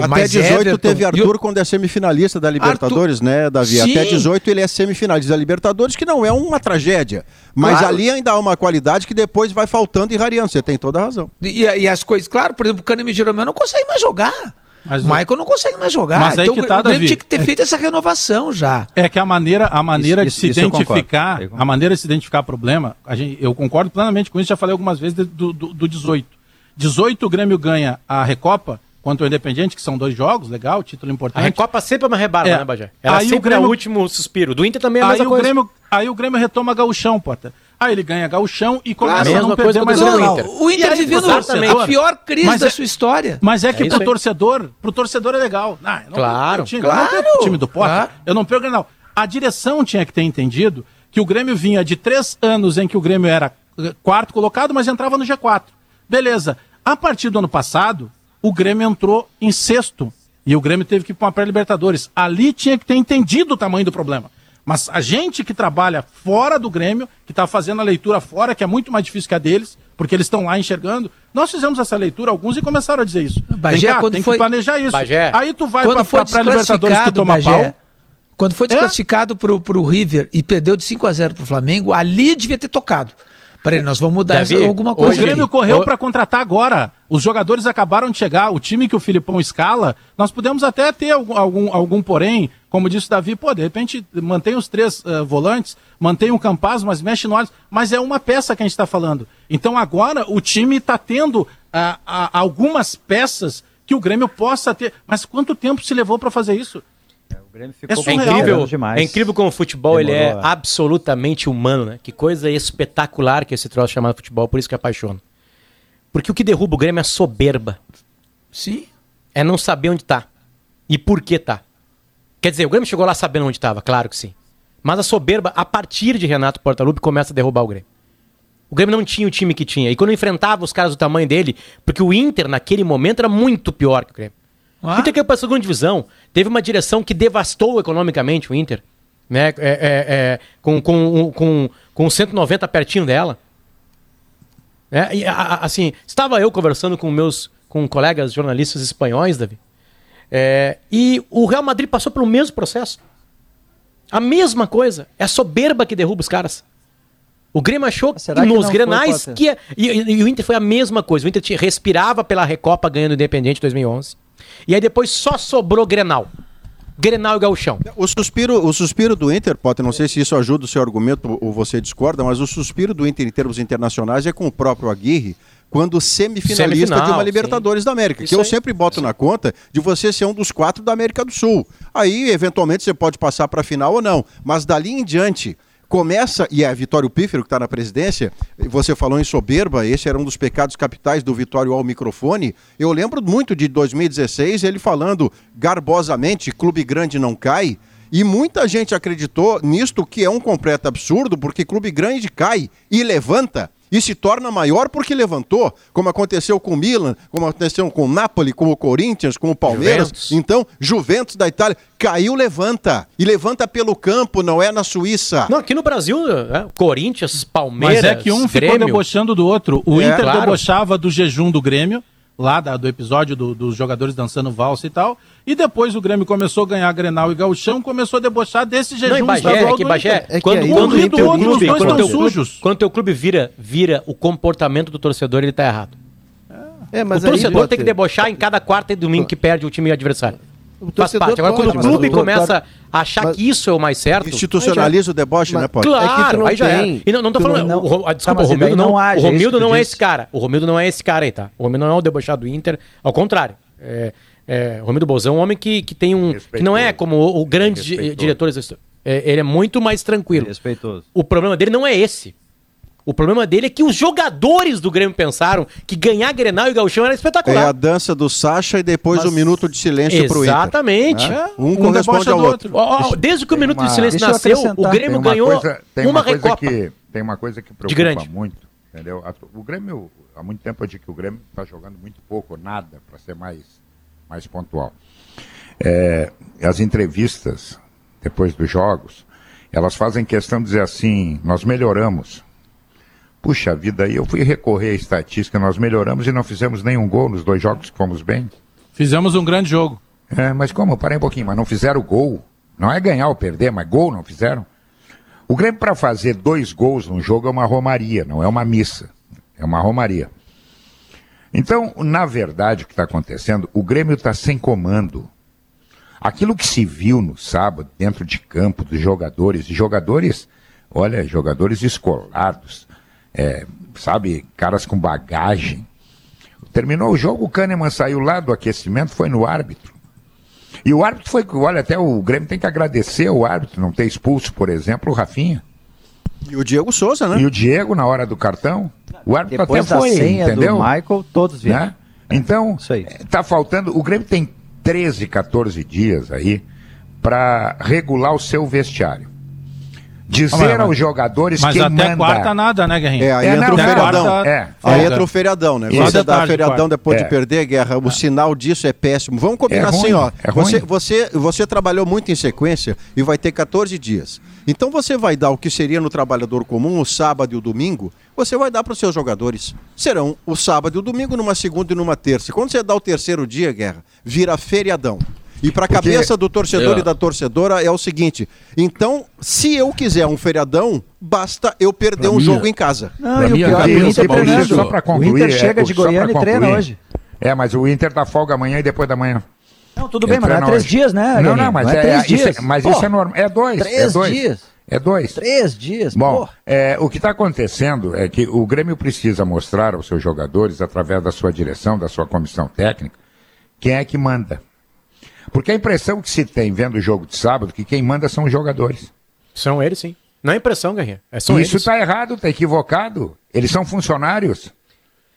Até 18 Everton, teve Arthur eu... quando é semifinalista da Libertadores, Arthur... né, Davi? Sim. Até 18 ele é semifinalista da Libertadores, que não é uma tragédia. Mas claro. ali ainda há uma qualidade que depois vai faltando e rareando. Você tem toda a razão. E, e as coisas, claro, por exemplo, o Cânime Jeromel não consegue mais jogar. Mas o Michael não consegue mais jogar. Mas aí então, que tá, o Grêmio tinha que ter é... feito essa renovação já. É que a maneira, a maneira isso, de se identificar, a maneira de se identificar problema, a gente, eu concordo plenamente com isso, já falei algumas vezes do, do, do 18. 18 o Grêmio ganha a Recopa contra o Independente, que são dois jogos, legal, título importante. A Recopa sempre é uma rebarba, é. né, Bajé? Ela aí sempre o Grêmio... é o último suspiro. Do Inter também é a mesma aí coisa. O Grêmio, aí o Grêmio retoma Gauchão, Potter. Aí ele ganha gauchão e começa claro, a não perder mais o Inter. O Inter vivendo a pior crise mas da é, sua história. Mas é que é pro torcedor, pro torcedor é legal. Não, não claro, time, claro. Eu não o time do Potter, claro. eu não pego o Grenal. A direção tinha que ter entendido que o Grêmio vinha de três anos em que o Grêmio era eh, quarto colocado, mas entrava no G4. Beleza. A partir do ano passado, o Grêmio entrou em sexto. E o Grêmio teve que ir para uma pré-Libertadores. Ali tinha que ter entendido o tamanho do problema. Mas a gente que trabalha fora do Grêmio, que está fazendo a leitura fora, que é muito mais difícil que a deles, porque eles estão lá enxergando, nós fizemos essa leitura, alguns, e começaram a dizer isso. Bagé, cá, tem foi... que planejar isso. Bagé. Aí tu vai para a Libertadores que toma Bagé, pau. Quando foi desclassificado é? para o River e perdeu de 5 a 0 para o Flamengo, ali devia ter tocado. Peraí, nós vamos mudar Davi, alguma coisa. O Grêmio aqui. correu para contratar agora. Os jogadores acabaram de chegar. O time que o Filipão escala, nós podemos até ter algum, algum, algum porém, como disse o Davi, pô, de repente mantém os três uh, volantes, mantém o Campaz, mas mexe no Alisson. Mas é uma peça que a gente está falando. Então agora o time está tendo uh, uh, algumas peças que o Grêmio possa ter. Mas quanto tempo se levou para fazer isso? É, é, incrível, demais. é incrível como o futebol Demorou, ele é, é absolutamente humano, né? Que coisa espetacular que esse troço chamado futebol, por isso que apaixona. Porque o que derruba o Grêmio é soberba. Sim. É não saber onde tá. E por que tá. Quer dizer, o Grêmio chegou lá sabendo onde estava, claro que sim. Mas a soberba, a partir de Renato Portaluppi, começa a derrubar o Grêmio. O Grêmio não tinha o time que tinha. E quando enfrentava os caras do tamanho dele, porque o Inter, naquele momento, era muito pior que o Grêmio. Ah. O Inter caiu para a segunda divisão. Teve uma direção que devastou economicamente o Inter. Né? É, é, é, com, com, com, com 190 pertinho dela. É, e, a, assim, estava eu conversando com meus com colegas jornalistas espanhóis, Davi. É, e o Real Madrid passou pelo mesmo processo. A mesma coisa. É a soberba que derruba os caras. O Grêmio achou que nos grenais foi, que e, e, e, o Inter foi a mesma coisa. O Inter tinha, respirava pela Recopa ganhando o Independente em 2011. E aí depois só sobrou Grenal. Grenal e Gauchão. O suspiro, o suspiro do Inter, Potter, não sei se isso ajuda o seu argumento ou você discorda, mas o suspiro do Inter em termos internacionais é com o próprio Aguirre, quando semifinalista Semifinal, de uma Libertadores sim. da América, Isso que eu sempre boto sim. na conta de você ser um dos quatro da América do Sul. Aí, eventualmente, você pode passar para a final ou não, mas dali em diante, começa, e é Vitório Pífero que está na presidência, você falou em soberba, esse era um dos pecados capitais do Vitório ao microfone. Eu lembro muito de 2016, ele falando garbosamente: clube grande não cai. E muita gente acreditou nisto, que é um completo absurdo, porque clube grande cai e levanta e se torna maior porque levantou, como aconteceu com o Milan, como aconteceu com o Napoli, com o Corinthians, com o Palmeiras. Juventus. Então, Juventus da Itália caiu, levanta. E levanta pelo campo, não é na Suíça. Não, aqui no Brasil, é, Corinthians, Palmeiras. Mas é que um Grêmio. ficou debochando do outro. O é, Inter claro. debochava do jejum do Grêmio lá da, do episódio do, dos jogadores dançando valsa e tal. E depois o Grêmio começou a ganhar Grenal e Gauchão, começou a debochar desse jejum não, Bagé, é que Bagé, é quando, um quando, o teu clube, quando teu sujos. Quando teu clube vira, vira o comportamento do torcedor, ele tá errado. É, mas o torcedor aí, tem que debochar em cada quarta e domingo que perde o time adversário. O Faz parte. Agora, quando o clube começa a achar que isso é o mais certo. Institucionaliza o deboche, mas, né, Pode? Claro, é aí já é. E não, não tô falando. Não, o, a, desculpa, tá, o Romildo não, não age, o Romildo não é esse cara. O Romildo não é esse cara aí, tá? O Romildo não é o debochado do Inter. Ao contrário. É, é, Romildo Bozão é um homem que, que tem um. Respeitoso. Que não é como o, o grande diretor. É, ele é muito mais tranquilo. Respeitoso. O problema dele não é esse. O problema dele é que os jogadores do Grêmio pensaram que ganhar Grenal e Gauchão era espetacular. É a dança do Sacha e depois Mas... o minuto de silêncio pro Inter. Exatamente. Né? Um, um corresponde ao outro. outro. Desde que o minuto uma... de silêncio nasceu, o Grêmio ganhou coisa, tem uma, uma coisa que Tem uma coisa que preocupa muito, entendeu? O Grêmio, há muito tempo eu digo que o Grêmio está jogando muito pouco, nada, para ser mais, mais pontual. É, as entrevistas, depois dos jogos, elas fazem questão de dizer assim, nós melhoramos. Puxa vida, aí eu fui recorrer à estatística, nós melhoramos e não fizemos nenhum gol nos dois jogos que fomos bem. Fizemos um grande jogo. É, mas como? Parei um pouquinho, mas não fizeram gol. Não é ganhar ou perder, mas gol não fizeram. O Grêmio para fazer dois gols num jogo é uma romaria, não é uma missa. É uma romaria. Então, na verdade, o que está acontecendo, o Grêmio está sem comando. Aquilo que se viu no sábado, dentro de campo, dos jogadores, jogadores, olha, jogadores escolados, é, sabe, caras com bagagem. Terminou o jogo, o Kahneman saiu lá do aquecimento, foi no árbitro. E o árbitro foi, olha, até o Grêmio tem que agradecer ao árbitro não ter expulso, por exemplo, o Rafinha. E o Diego Souza, né? E o Diego na hora do cartão. O árbitro Depois até foi, entendeu? Do Michael, todos vieram. Né? Então, está faltando. O Grêmio tem 13, 14 dias aí para regular o seu vestiário. Dizer aos jogadores mas quem até manda. quarta nada, né, Guerrinho? É, aí é, entra não, o feriadão. Quarta, é. Aí entra o feriadão, né? Você dá feriadão quarta. depois é. de perder, Guerra, o sinal disso é péssimo. Vamos combinar é assim, ó. É você, você, você trabalhou muito em sequência e vai ter 14 dias. Então você vai dar o que seria no trabalhador comum, o sábado e o domingo, você vai dar para os seus jogadores. Serão o sábado e o domingo, numa segunda e numa terça. Quando você dá o terceiro dia, Guerra, vira feriadão. E para a Porque... cabeça do torcedor é. e da torcedora é o seguinte: então, se eu quiser um feriadão, basta eu perder pra um minha... jogo em casa. Não, e o pior, o Inter. Só para concluir, o Inter chega é, de Goiânia e treina hoje. É, mas o Inter dá folga amanhã e depois da manhã. Não, tudo bem, mas é três hoje. dias, né? Não, não, mas não é, é, três dias. Isso, mas Pô, isso é normal. É dois. Três é dois. dias. É dois. Três dias, Bom, é, o que está acontecendo é que o Grêmio precisa mostrar aos seus jogadores, através da sua direção, da sua comissão técnica, quem é que manda. Porque a impressão que se tem vendo o jogo de sábado que quem manda são os jogadores. São eles, sim. Não é impressão, Guerrinha. É só Isso está errado, está equivocado. Eles são funcionários.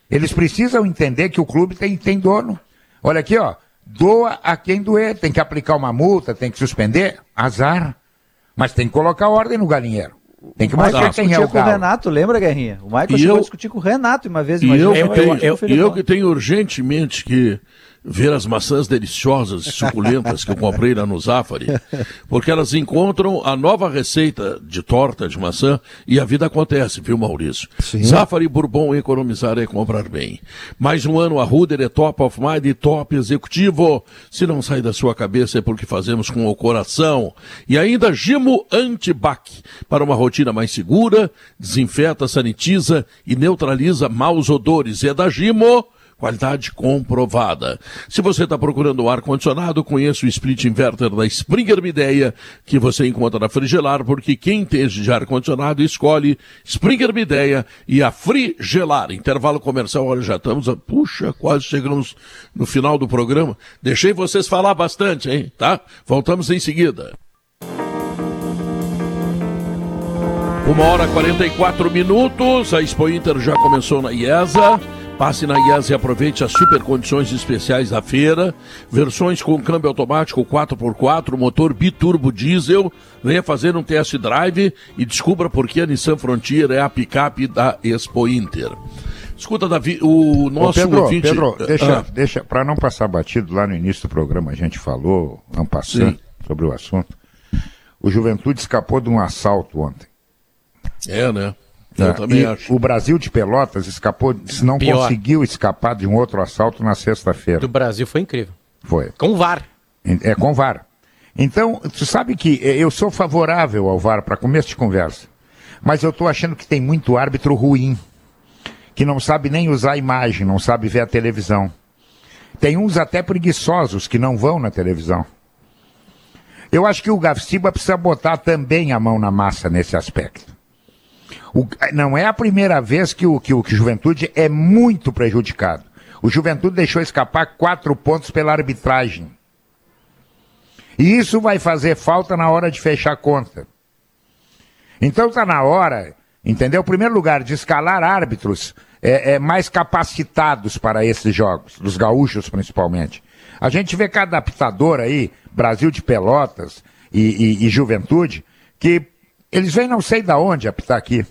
Eles precisam entender que o clube tem, tem dono. Olha aqui, ó. Doa a quem doer. Tem que aplicar uma multa, tem que suspender. Azar. Mas tem que colocar ordem no galinheiro. Tem que mostrar quem é o com o Renato, lembra, Guerrinha? O Michael chegou eu... a discutir com o Renato uma vez. E eu, eu, eu, eu, eu que tenho urgentemente que ver as maçãs deliciosas e suculentas que eu comprei lá no Zafari, porque elas encontram a nova receita de torta de maçã e a vida acontece, viu, Maurício? Sim. Zafari Bourbon, economizar é comprar bem. Mais um ano a Ruder é top of mind e top executivo. Se não sai da sua cabeça é porque fazemos com o coração. E ainda Gimo Antibac, para uma rotina mais segura, desinfeta, sanitiza e neutraliza maus odores. É da Gimo qualidade comprovada. Se você está procurando ar-condicionado, conheça o split inverter da Springer Mideia, que você encontra na Frigelar, porque quem entende de ar-condicionado escolhe Springer Mideia e a Frigelar. Intervalo comercial, olha, já estamos, a, puxa, quase chegamos no final do programa. Deixei vocês falar bastante, hein, tá? Voltamos em seguida. Uma hora e 44 minutos, a Expo Inter já começou na IESA. Passe na IESA e aproveite as super condições especiais da feira. Versões com câmbio automático 4x4, motor biturbo diesel. Venha fazer um test drive e descubra por que a Nissan Frontier é a picape da Expo Inter. Escuta, Davi, o nosso Ô Pedro, ouvinte... Pedro, deixa, ah. deixa para não passar batido, lá no início do programa a gente falou, não passando, sobre o assunto. O Juventude escapou de um assalto ontem. É, né? Eu é, também acho. O Brasil de Pelotas escapou, se não Pior. conseguiu escapar de um outro assalto na sexta-feira. Do Brasil foi incrível. Foi. Com VAR. É, com VAR. Então, tu sabe que eh, eu sou favorável ao VAR para começo de conversa. Mas eu estou achando que tem muito árbitro ruim, que não sabe nem usar a imagem, não sabe ver a televisão. Tem uns até preguiçosos que não vão na televisão. Eu acho que o Gafciba precisa botar também a mão na massa nesse aspecto. O, não é a primeira vez que o, que, o, que Juventude é muito prejudicado. O Juventude deixou escapar quatro pontos pela arbitragem. E isso vai fazer falta na hora de fechar a conta. Então está na hora, entendeu? Em primeiro lugar, de escalar árbitros é, é, mais capacitados para esses jogos, dos gaúchos principalmente. A gente vê cada adaptador aí, Brasil de Pelotas e, e, e Juventude, que eles vêm não sei da onde apitar aqui.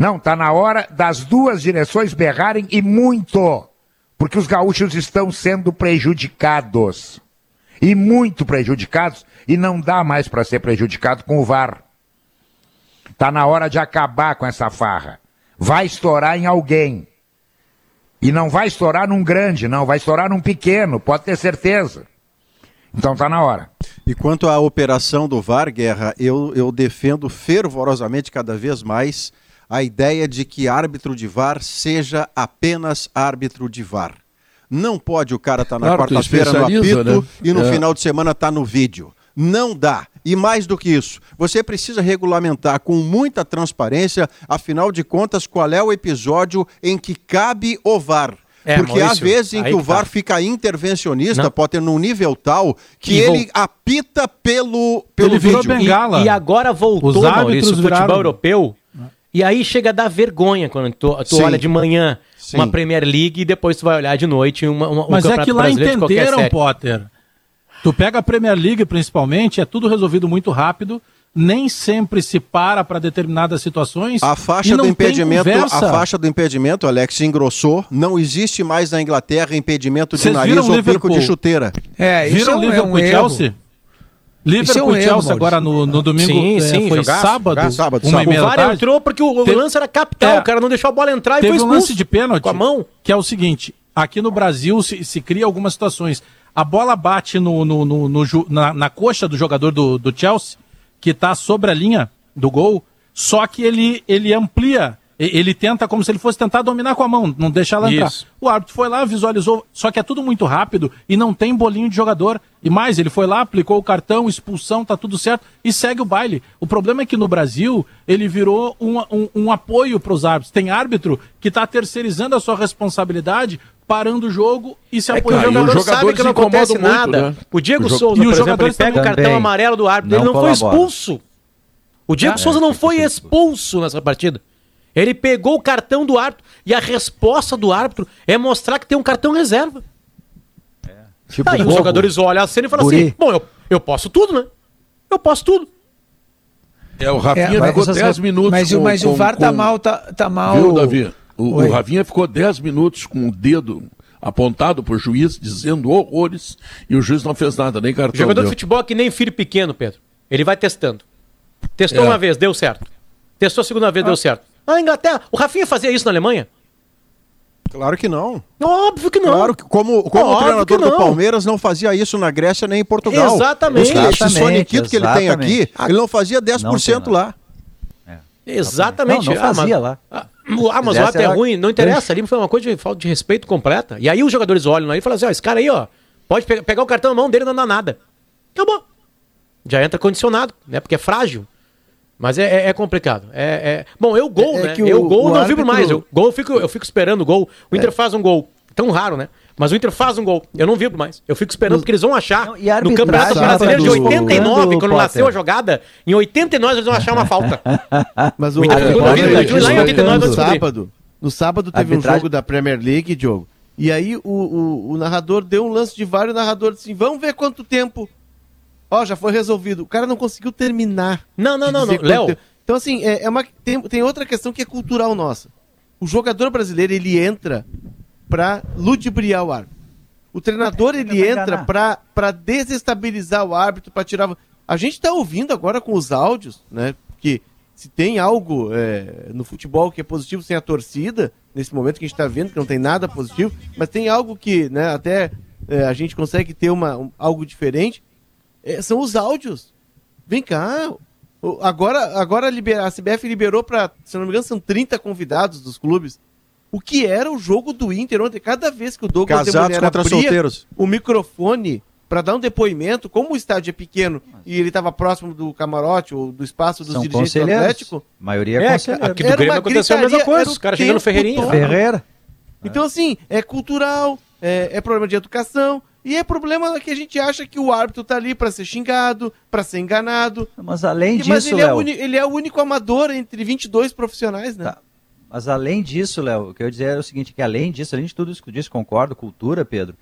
Não, está na hora das duas direções berrarem e muito, porque os gaúchos estão sendo prejudicados. E muito prejudicados, e não dá mais para ser prejudicado com o VAR. Está na hora de acabar com essa farra. Vai estourar em alguém. E não vai estourar num grande, não, vai estourar num pequeno, pode ter certeza. Então está na hora. E quanto à operação do VAR, Guerra, eu, eu defendo fervorosamente cada vez mais a ideia de que árbitro de VAR seja apenas árbitro de VAR. Não pode o cara estar tá na claro, quarta-feira no apito né? e no é. final de semana estar tá no vídeo. Não dá. E mais do que isso, você precisa regulamentar com muita transparência, afinal de contas, qual é o episódio em que cabe o VAR. É, Porque Maurício, há vezes em que o VAR tá. fica intervencionista, Não. pode ter num nível tal que e ele apita pelo, pelo ele vídeo. Bengala. E, e agora voltou, Os Maurício, o futebol europeu e aí chega a dar vergonha quando tu, tu olha de manhã Sim. uma Premier League e depois tu vai olhar de noite uma, uma, um Mas é que lá entenderam, Potter. Tu pega a Premier League principalmente, é tudo resolvido muito rápido nem sempre se para para determinadas situações. A faixa do impedimento, a faixa do impedimento, Alex, engrossou. Não existe mais na Inglaterra impedimento de Vocês nariz ou Liverpool? bico de chuteira. É, isso viram é um, Liverpool é um Chelsea? Liverpool e Chelsea agora no, no domingo sim, é, sim, foi jogar, sábado, jogar, sábado, uma sábado. O VAR entrou porque o, o lance era capital, é, o cara não deixou a bola entrar e foi expulso. um lance de pênalti com a mão. Que é o seguinte, aqui no Brasil se, se cria algumas situações. A bola bate no, no, no, no na, na, coxa do jogador do, do Chelsea, que está sobre a linha do gol, só que ele, ele amplia ele tenta como se ele fosse tentar dominar com a mão, não deixar ela entrar. Isso. O árbitro foi lá, visualizou, só que é tudo muito rápido e não tem bolinho de jogador. E mais, ele foi lá, aplicou o cartão, expulsão, tá tudo certo e segue o baile. O problema é que no Brasil ele virou um, um, um apoio para os árbitros. Tem árbitro que está terceirizando a sua responsabilidade parando o jogo e se é, apoia. o jogador sabe que não acontece nada. Muito, né? O Diego o Souza, e por exemplo, ele pega o cartão amarelo do árbitro, não ele não foi expulso. O Diego ah, Souza é, não foi expulso nessa partida. Ele pegou o cartão do árbitro e a resposta do árbitro é mostrar que tem um cartão reserva. É. Tipo Aí os jogadores olham a cena e falam Guri. assim: bom, eu, eu posso tudo, né? Eu posso tudo. É, o Rafinha é, ficou 10 minutos. Mas, com, mas com, o VAR tá mal, tá, tá mal. Viu, Davi? O, o Rafinha ficou 10 minutos com o dedo apontado por juiz, dizendo horrores, e o juiz não fez nada, nem cartão. O jogador deu. de futebol é que nem filho pequeno, Pedro. Ele vai testando. Testou é. uma vez, deu certo. Testou a segunda vez, ah. deu certo. A Inglaterra. O Rafinha fazia isso na Alemanha? Claro que não. Óbvio que não. Claro que como, como o treinador do Palmeiras não fazia isso na Grécia nem em Portugal. Exatamente. Esse soniquito que ele tem aqui, ele não fazia 10% não lá. É. Exatamente. Não, não fazia ah, mas, lá. Ah, Ah, mas o árbitro é ruim, não interessa. Ali foi uma coisa de falta de respeito completa. E aí os jogadores olham aí e falam assim: ó, esse cara aí, ó, pode pe pegar o cartão na mão dele não dá nada. Acabou. Já entra condicionado, né? Porque é frágil. Mas é, é, é complicado. É, é, Bom, eu gol, é, é né? eu gol não árbitro... vibro mais. Eu, gol, eu fico, eu fico esperando o gol. O Inter faz um gol. Tão raro, né? Mas o Inter faz um gol. Eu não vibro mais. Eu fico esperando, porque eles vão achar não, no Campeonato Brasileiro de 89, quando nasceu a jogada, em 89 eles vão achar uma falta. Mas o, o Inter, o, lá em 89 no sábado, no sábado teve Arbitragem. um jogo da Premier League, Diogo. E aí o, o, o narrador deu um lance de vários narradores assim, vamos ver quanto tempo. Ó, já foi resolvido. O cara não conseguiu terminar. Não, não, não, não. Léo. Então, assim, é, é uma, tem, tem outra questão que é cultural nossa. O jogador brasileiro, ele entra para ludibriar o árbitro. O treinador, ele entra para desestabilizar o árbitro, para tirar... A gente está ouvindo agora com os áudios, né? Que se tem algo é, no futebol que é positivo sem a torcida, nesse momento que a gente está vendo que não tem nada positivo, mas tem algo que né, até é, a gente consegue ter uma, um, algo diferente, é, são os áudios. Vem cá, agora, agora a CBF liberou para, se não me engano, são 30 convidados dos clubes. O que era o jogo do Inter ontem? Cada vez que o Douglas Casados contra solteiros. o microfone para dar um depoimento, como o estádio é pequeno e ele estava próximo do camarote ou do espaço dos São dirigentes do Atlético. A maioria é, é. Aqui do Grêmio aconteceu a mesma coisa, os caras chegando no Ferreirinha. Ferreira. Então, assim, é cultural, é, é, problema de educação. E é problema que a gente acha que o árbitro tá ali para ser xingado, para ser enganado. Mas além disso, Mas ele, é o, ele é o único amador entre 22 profissionais, né? Tá. Mas além disso, Léo, o que eu ia dizer é o seguinte, que além disso, além de tudo isso que eu disse, concordo, cultura, Pedro,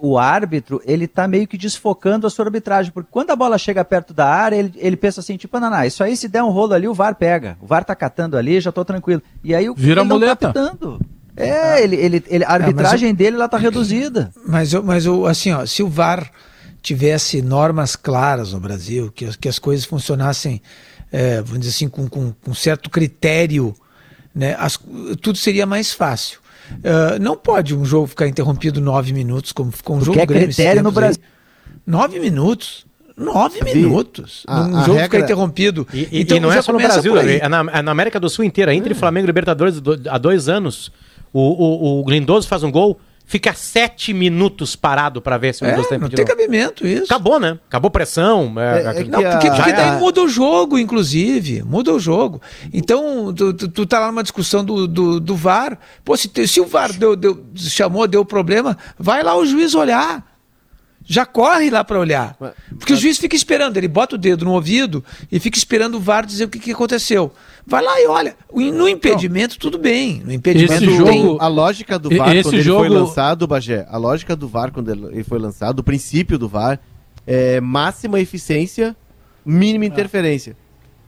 o árbitro, ele tá meio que desfocando a sua arbitragem, porque quando a bola chega perto da área, ele, ele pensa assim, tipo, não, isso aí se der um rolo ali, o VAR pega. O VAR tá catando ali, já tô tranquilo. E aí o Vira ele muleta. não tá pitando. É, ele, ele, ele, a arbitragem é, eu, dele lá tá reduzida. Mas, eu, mas eu, assim, ó, se o VAR tivesse normas claras no Brasil, que, que as coisas funcionassem, é, vamos dizer assim, com, com, com certo critério, né, as, tudo seria mais fácil. Uh, não pode um jogo ficar interrompido nove minutos, como ficou um Porque jogo é critério no Brasil. Nove minutos. Nove minutos. A, um a jogo regra... ficar interrompido. E, e, então, e não é só no Brasil, é na, é na, América do Sul inteira. Entre é. Flamengo e Libertadores há dois anos, o, o, o Lindoso faz um gol, fica sete minutos parado para ver se o é, tem Não tem cabimento isso. Acabou, né? Acabou pressão. É, é, é não, porque, porque daí muda o jogo, inclusive. Muda o jogo. Então, tu, tu, tu tá lá numa discussão do, do, do VAR. Pô, se, se o VAR deu, deu, chamou, deu problema, vai lá o juiz olhar já corre lá para olhar. Porque mas... o juiz fica esperando, ele bota o dedo no ouvido e fica esperando o VAR dizer o que, que aconteceu. Vai lá e olha. No impedimento, tudo bem. No impedimento, esse jogo, tem... a lógica do VAR esse quando jogo... ele foi lançado, Bagé, a lógica do VAR quando ele foi lançado, o princípio do VAR é máxima eficiência, mínima interferência.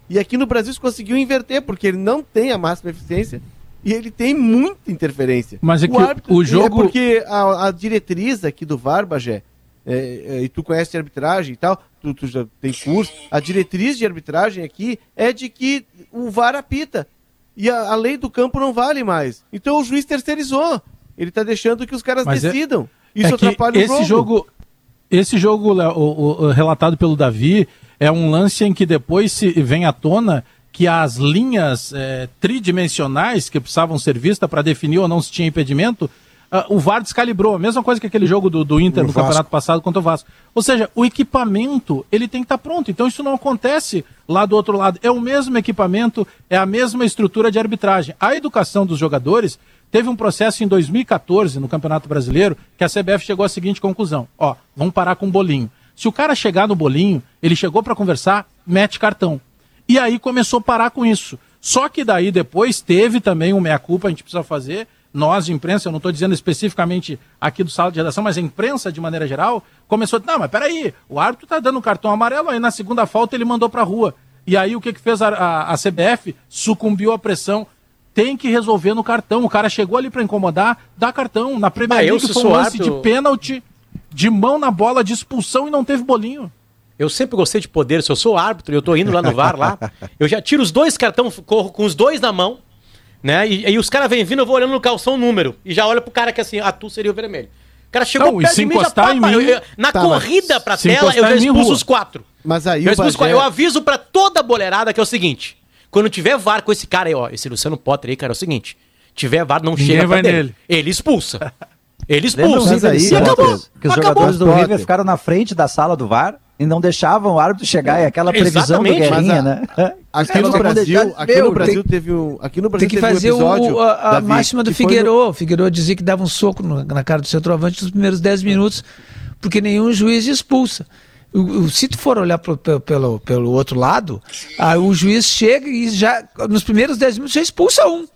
E aqui no Brasil se conseguiu inverter, porque ele não tem a máxima eficiência e ele tem muita interferência. Mas é que o, árbitro, o jogo. É porque a, a diretriz aqui do VAR, Bagé, é, é, e tu conhece arbitragem e tal, tu, tu, já tem curso, a diretriz de arbitragem aqui é de que o VAR apita. E a, a lei do campo não vale mais. Então o juiz terceirizou. Ele está deixando que os caras Mas é- decidam. É, Isso atrapalha esse o jogo. jogo. Esse jogo, o, o, relatado pelo Davi, é um lance em que depois se vem à tona que as linhas é, tridimensionais que precisavam ser vistas para definir ou não se tinha impedimento Uh, o VAR descalibrou, a mesma coisa que aquele jogo do, do Inter no, campeonato passado contra o Vasco. Ou seja, o equipamento ele tem que estar tá pronto. Então isso não acontece lá do outro lado. É o mesmo equipamento, é a mesma estrutura de arbitragem. A educação dos jogadores teve um processo em 2014 no Campeonato Brasileiro que a CBF chegou à seguinte conclusão: ó, vamos parar com o bolinho. Se o cara chegar no bolinho, ele chegou para conversar, mete cartão. E aí começou a parar com isso. Só que daí depois teve também um meia-culpa, a gente precisa fazer, nós de imprensa, eu não estou dizendo especificamente aqui do sala de redação, mas a imprensa de maneira geral, começou a dizer, não, mas peraí, o árbitro está dando um cartão amarelo, aí na segunda falta ele mandou para a rua. E aí o que, que fez a, a, a CBF? Sucumbiu à pressão tem que resolver no cartão. O cara chegou ali para incomodar, dá cartão. Na Premier ah, League foi um lance árbitro... de pênalti, de mão na bola, de expulsão e não teve bolinho. Eu sempre gostei de poder. Se eu sou árbitro e eu tô indo lá no VAR lá, eu já tiro os dois cartões, corro com os dois na mão, né? E, e os caras vêm vindo, eu vou olhando no calção o número. E já olha pro cara que assim, ah, tu seria o vermelho. O cara chegou não, perto de mim, já pá, mim, eu, eu, Na tá, corrida pra tela, eu já expulso os quatro. Mas aí eu, Bagé... eu aviso pra toda a boleirada que é o seguinte. Quando tiver VAR com esse cara aí, ó, esse Luciano Potter aí, cara, é o seguinte: tiver VAR, não Ninguém chega vai dele. nele. Ele expulsa. Ele expulsa. River e acabou. que os Acabou. jogadores do. River ficaram na frente da sala do VAR e não deixavam o árbitro chegar. E aquela previsão do Exatamente, Guerrinha, mas a- né? Aqui É, no Brasil, aqui no teve um, aqui no Brasil Tem que teve fazer um episódio, o, a, a Davi, máxima do foi no- Figueiredo. O Figueiredo dizia que dava um soco no- na cara do centroavante nos primeiros 10 minutos, porque nenhum juiz expulsa. O, o- se tu for olhar pro- pelo, pelo, pelo outro lado, aí o juiz chega e já, nos primeiros 10 minutos, já expulsa um.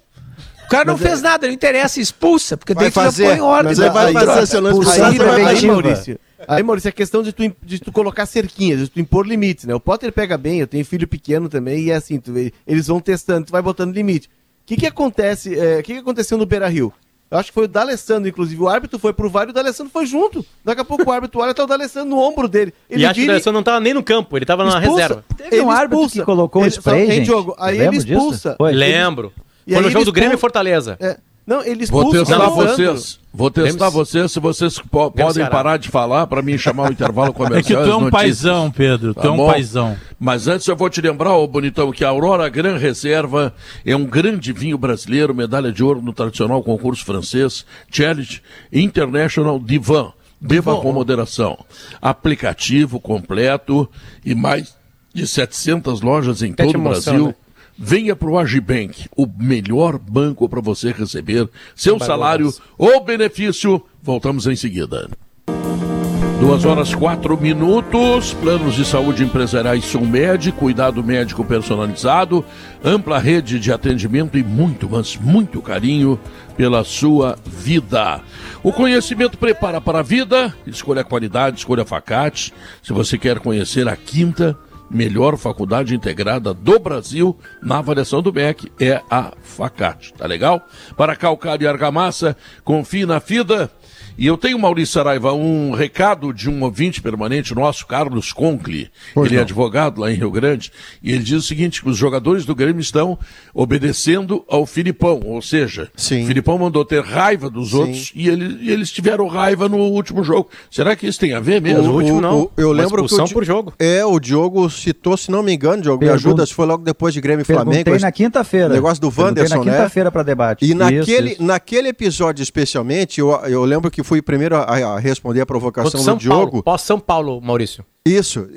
O cara não fez nada, não interessa, expulsa, porque Vai daí tu já fazer, põe em ordem. mas aí vai fazer, se não expulsar, Aí, vai aí. Maurício, aí, Maurício, é questão de tu, de tu colocar cerquinhas, de tu impor limites, né? O Potter pega bem, eu tenho filho pequeno também, e é assim, tu eles vão testando, tu vai botando limite. O que que acontece, é, o que que aconteceu no Beira-Rio? Eu acho que foi o D'Alessandro, inclusive, o árbitro foi pro VAR e o D'Alessandro foi junto. Daqui a pouco o árbitro olha, tá o D'Alessandro no ombro dele. E acho que o vira D'Alessandro não tava nem no campo, ele tava na expulsa. reserva. Teve um árbitro que colocou um Ele- spray, gente? Diogo? Aí ele expulsa. Lembro. E no aí jogo do Grêmio e Fortaleza. É, não, ele Vou testar o vocês. Vou testar vocês se vocês po- podem Ceará. parar de falar para mim chamar o intervalo É comercial. que tu é um notícias. paizão, Pedro. Tu Tá é um bom? paizão. Mas antes eu vou te lembrar, ô bonitão, que a Aurora Gran Reserva é um grande vinho brasileiro, medalha de ouro no tradicional concurso francês Challenge International Divan. Beba com moderação. Aplicativo completo e mais de 700 lojas em Até todo o Brasil. né? Venha para o Agibank, o melhor banco para você receber seu salário ou benefício. Voltamos em seguida. Duas horas quatro minutos. Planos de saúde empresariais Sulmed, cuidado médico personalizado, ampla rede de atendimento e muito, mas muito carinho pela sua vida. O conhecimento prepara para a vida. Escolha a qualidade, escolha Facate. Se você quer conhecer a quinta melhor faculdade integrada do Brasil na avaliação do MEC é a Facate. Tá legal? Para calcário e argamassa, confie na FIDA. E eu tenho, Maurício Saraiva, um recado de um ouvinte permanente nosso, Carlos Conkle. ele é advogado lá em Rio Grande. E ele diz o seguinte: que os jogadores do Grêmio estão obedecendo ao Filipão. Ou seja, Sim. o Filipão mandou ter raiva dos outros e, ele- e eles tiveram raiva no último jogo. Será que isso tem a ver mesmo? O último não. eu Uma lembro que o por jogo. É, o Diogo citou, se não me engano, Diogo, me Pergunta- ajuda, se foi logo depois de Grêmio e Flamengo. Perguntei na quinta-feira. negócio do Perguntei Wanderson, na né? quinta-feira para debate. E naquele, Isso, isso. naquele episódio especialmente, eu, eu lembro que fui o primeiro a, a responder a provocação Contra do São Diogo. Paulo. São Paulo, Maurício. Isso.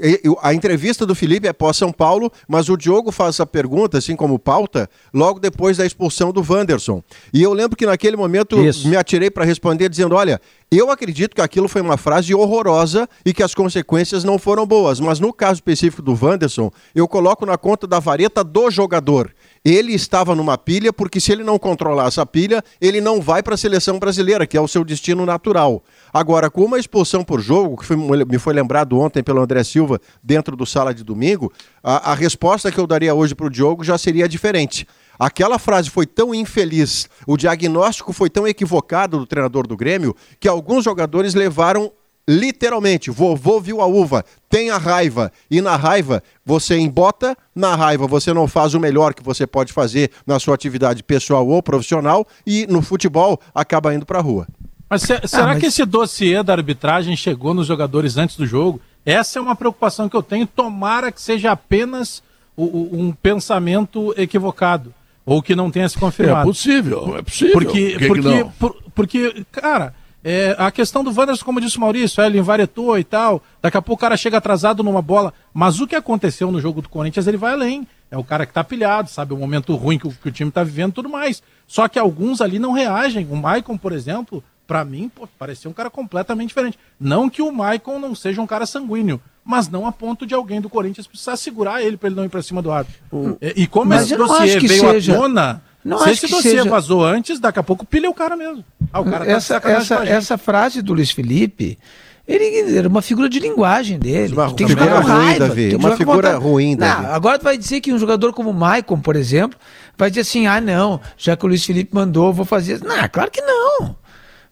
A entrevista do Felipe é pós São Paulo, mas o Diogo faz essa pergunta, assim como pauta, logo depois da expulsão do Wanderson. E eu lembro que naquele momento Isso. me atirei para responder dizendo: olha, eu acredito que aquilo foi uma frase horrorosa e que as consequências não foram boas. Mas no caso específico do Wanderson, eu coloco na conta da vareta do jogador. Ele estava numa pilha, porque se ele não controlar essa pilha, ele não vai para a seleção brasileira, que é o seu destino natural. Agora, com uma expulsão por jogo, que foi- me foi lembrado ontem pelo André Silva, dentro do Sala de Domingo, a, a resposta que eu daria hoje para o Diogo já seria diferente. Aquela frase foi tão infeliz, o diagnóstico foi tão equivocado do treinador do Grêmio, que alguns jogadores levaram literalmente, vovô viu a uva, tenha raiva, e na raiva você embota, na raiva você não faz o melhor que você pode fazer na sua atividade pessoal ou profissional, e no futebol acaba indo para a rua. Mas se- será mas- que esse dossiê da arbitragem chegou nos jogadores antes do jogo? Essa é uma preocupação que eu tenho. Tomara que seja apenas o- o- um pensamento equivocado. Ou que não tenha se É confirmado. possível, é possível. Porque, Por que que porque, não? por- porque cara, é, a questão do Wanderson, como disse o Maurício, é, ele invaretou e tal. Daqui a pouco o cara chega atrasado numa bola. Mas o que aconteceu no jogo do Corinthians, ele vai além. É o cara que tá pilhado, sabe? O momento ruim que o, que o time tá vivendo e tudo mais. Só que alguns ali não reagem. O Maicon, por exemplo, pra mim, pô, parecia um cara completamente diferente. Não que o Maicon não seja um cara sanguíneo. Mas não a ponto de alguém do Corinthians precisar segurar ele pra ele não ir pra cima do árbitro. E, e como Mas esse eu não dossiê veio seja- à tona, Não se acho esse que dossiê seja- vazou antes, daqui a pouco pilha o cara mesmo. Ah, o cara tá essa, sacanagem essa, essa frase do Luiz Felipe, ele era uma figura de linguagem dele. Uma tem que figura jogar com ruim, raiva. Davi, uma figura ruim, Não, Davi. agora tu vai dizer que um jogador como o Maicon, por exemplo, vai dizer assim: ah, não, já que o Luiz Felipe mandou, eu vou fazer. Não, claro que não.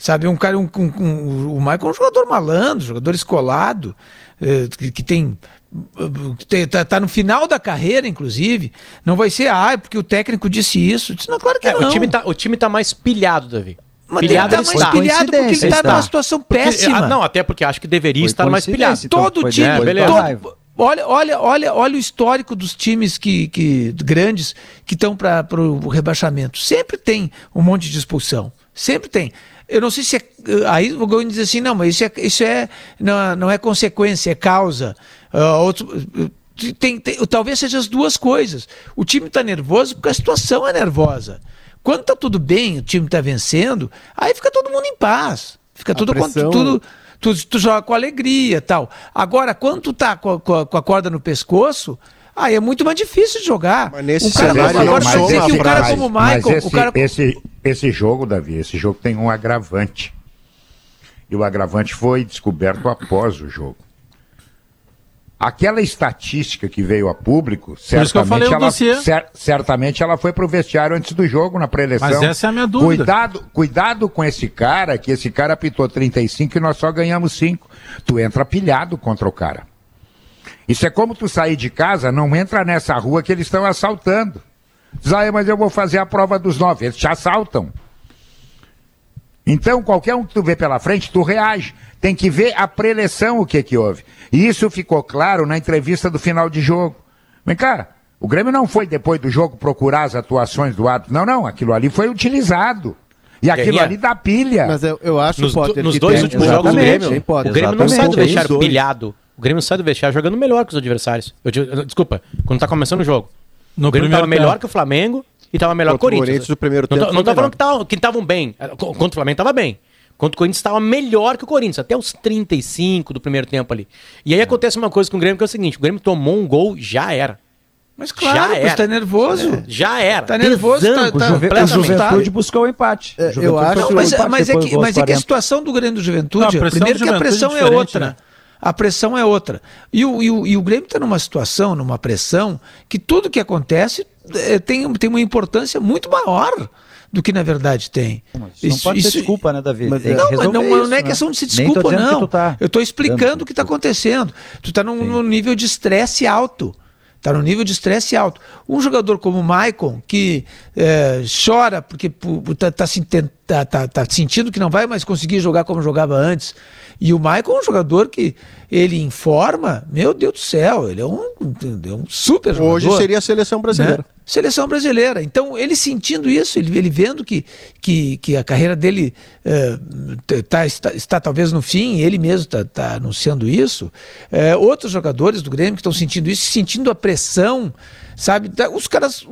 Sabe, um cara, um, um- um- o Maicon é um jogador malandro, jogador escolado, eh, que, que tem. tá, tá no final da carreira, inclusive. Não vai ser, ah, é porque o técnico disse isso. Disse, não, claro que É, não. o, time tá, o time tá mais pilhado, Davi. Mas pilhado ele ele tá mais está. pilhado porque ele está está. numa situação Porque- péssima. ah, não, até porque acho que deveria Foi estar mais pilhado. então, todo foi time, da todo-. Olha, olha, olha, olha o histórico dos times que, que grandes que estão para o rebaixamento. Sempre tem um monte de expulsão. Sempre tem. Eu não sei se é. Aí o Gomes diz assim, não, mas isso é, isso é não, não é consequência, é causa. Uh, outro, tem, tem, talvez seja as duas coisas. O time está nervoso porque a situação é nervosa. Quando está tudo bem, o time está vencendo, aí fica todo mundo em paz. Fica tudo, pressão... tudo, tu, tu joga com alegria tal. Agora, quando tu tá com, com, com a corda no pescoço, aí é muito mais difícil de jogar. Mas nesse um cara, cenário agora não dizer que o cara como o Michael, esse, o cara... esse, esse jogo, Davi, esse jogo tem um agravante. E o agravante foi descoberto após o jogo. Aquela estatística que veio a público, certamente, ela, cer certamente ela foi para o vestiário antes do jogo, na pré-eleição. Mas essa é a minha dúvida. Cuidado, cuidado com esse cara, que esse cara apitou 35 e nós só ganhamos 5. Tu entra pilhado contra o cara. Isso é como tu sair de casa, não entra nessa rua que eles estão assaltando. Diz, ah, mas eu vou fazer a prova dos nove. Eles te assaltam. Então, qualquer um que tu vê pela frente, tu reage. Tem que ver a preleção o que que houve. E isso ficou claro na entrevista do final de jogo. Vem cá, o Grêmio não foi depois do jogo procurar as atuações do árbitro. Não, não, aquilo ali foi utilizado. E aquilo ali dá pilha. Mas eu, eu acho, nos, Potter, nos dois tem... últimos jogos do Grêmio, o Grêmio não sai do vestiário pilhado. O Grêmio sai do vestiário jogando melhor que os adversários. Eu, desculpa, quando tá começando o jogo. No o Grêmio tava melhor que o Flamengo e tava melhor que o Corinthians. Primeiro não, tempo não tô falando que estavam bem. Contra o Flamengo tava bem. Contra o Corinthians estava melhor que o Corinthians, até os 35 do primeiro tempo ali. E aí é. acontece uma coisa com o Grêmio que é o seguinte: o Grêmio tomou um gol, já era. Mas claro, já era. tá nervoso. É, já era. Tá nervoso, tá, tá, o, Juventude buscou o empate. É, eu acho. Não, mas, mas, é que, mas é que a situação do Grêmio do Juventude, não, primeiro que a pressão é, é outra. Né? A pressão é outra. E o, e o, e o Grêmio está numa situação, numa pressão, que tudo que acontece é, tem, tem uma importância muito maior do que na verdade tem. Isso, isso não pode isso, ser desculpa, né, Davi? Mas, não, mas não, isso, não é né? questão de ser desculpa, não. Tá eu estou explicando o que está acontecendo. Tu está num, num, nível de estresse alto. Está no nível de estresse alto. Um jogador como o Maicon, que é, chora porque está tá, tá, tá, tá, sentindo que não vai mais conseguir jogar como jogava antes. E o Maicon é um jogador que ele informa, meu Deus do céu, ele é um, é um super jogador. Hoje seria a seleção brasileira. Né? Seleção brasileira. Então, ele sentindo isso, ele, ele vendo que, que, que a carreira dele é, tá, está, está talvez no fim, ele mesmo está tá anunciando isso. É, outros jogadores do Grêmio que estão sentindo isso, sentindo a pressão, sabe? Tá, os caras.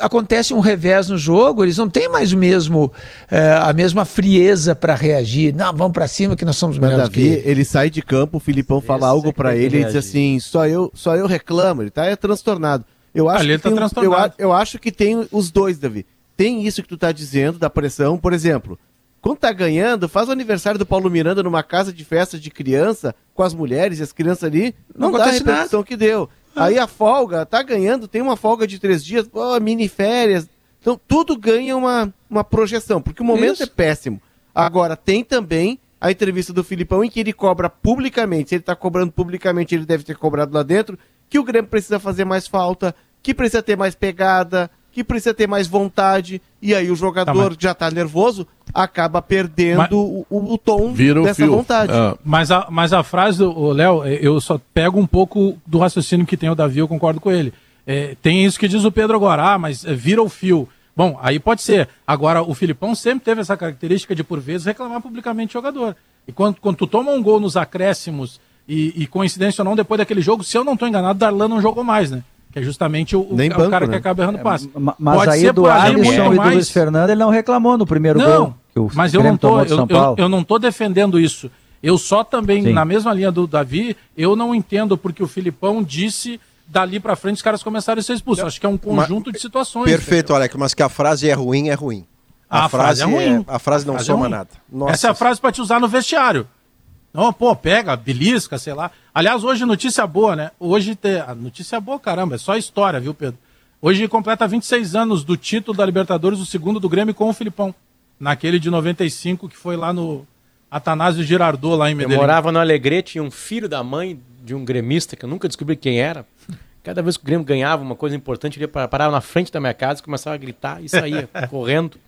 Acontece um revés no jogo, eles não têm mais o mesmo, é, a mesma frieza para reagir. Não, vamos para cima que nós somos melhores. Davi, ele sai de campo, o Filipão fala Esse algo para ele e diz assim: só eu, só eu reclamo, ele está é transtornado. Eu acho, que tá tem, eu, eu, acho que tem os dois, Davi. Tem isso que tu tá dizendo, da pressão. Por exemplo, quando tá ganhando, faz o aniversário do Paulo Miranda numa casa de festa de criança, com as mulheres e as crianças ali, não, não dá a repercussão que deu. Aí a folga, tá ganhando, tem uma folga de três dias, pô, mini férias. Então tudo ganha uma, uma projeção, porque o momento isso. é péssimo. Agora, tem também a entrevista do Filipão em que ele cobra publicamente. Se ele está cobrando publicamente, ele deve ter cobrado lá dentro que o Grêmio precisa fazer mais falta, que precisa ter mais pegada, que precisa ter mais vontade, e aí o jogador tá, mas... já está nervoso acaba perdendo mas... o, o, tom Vira dessa fio. vontade. É. Mas, a, mas a frase do Léo, eu só pego um pouco do raciocínio que tem o Davi, eu concordo com ele. É, tem isso que diz o Pedro agora, ah, mas vira o fio. Bom, aí pode ser. Agora, o Filipão sempre teve essa característica de, por vezes, reclamar publicamente do jogador. E quando, quando tu toma um gol nos acréscimos e, e, coincidência ou não, depois daquele jogo, se eu não estou enganado, Darlan não jogou mais, né? É justamente o, Nem o, banco, cara né? que acaba errando passe. É, mas Pode aí do Alisson e do Luiz Fernando, ele não reclamou no primeiro não, gol. mas eu não, tô, eu, eu, eu, não tô defendendo isso. Eu só também, Sim. na mesma linha do Davi, eu não entendo porque o Filipão disse dali para frente os caras começaram a ser expulsos. Acho que é um conjunto mas, de situações. Perfeito, entendeu? Alex, mas que a frase é ruim, é ruim. A, a frase, frase, é ruim. É, a frase não a frase é soma é nada. Nossa. Essa é a frase para te usar no vestiário. Não, pô, pega, belisca, sei lá. Aliás, hoje notícia boa, né? Hoje tem. A notícia boa, caramba, é só história, viu, Pedro? Hoje completa 26 anos do título da Libertadores, o segundo do Grêmio com o Filipão. Naquele de 95, que foi lá no Atanásio Girardot, lá em Medellín. Eu morava no Alegrete e um filho da mãe de um gremista, que eu nunca descobri quem era. Cada vez que o Grêmio ganhava uma coisa importante, ele parava na frente da minha casa, começava a gritar e saía correndo.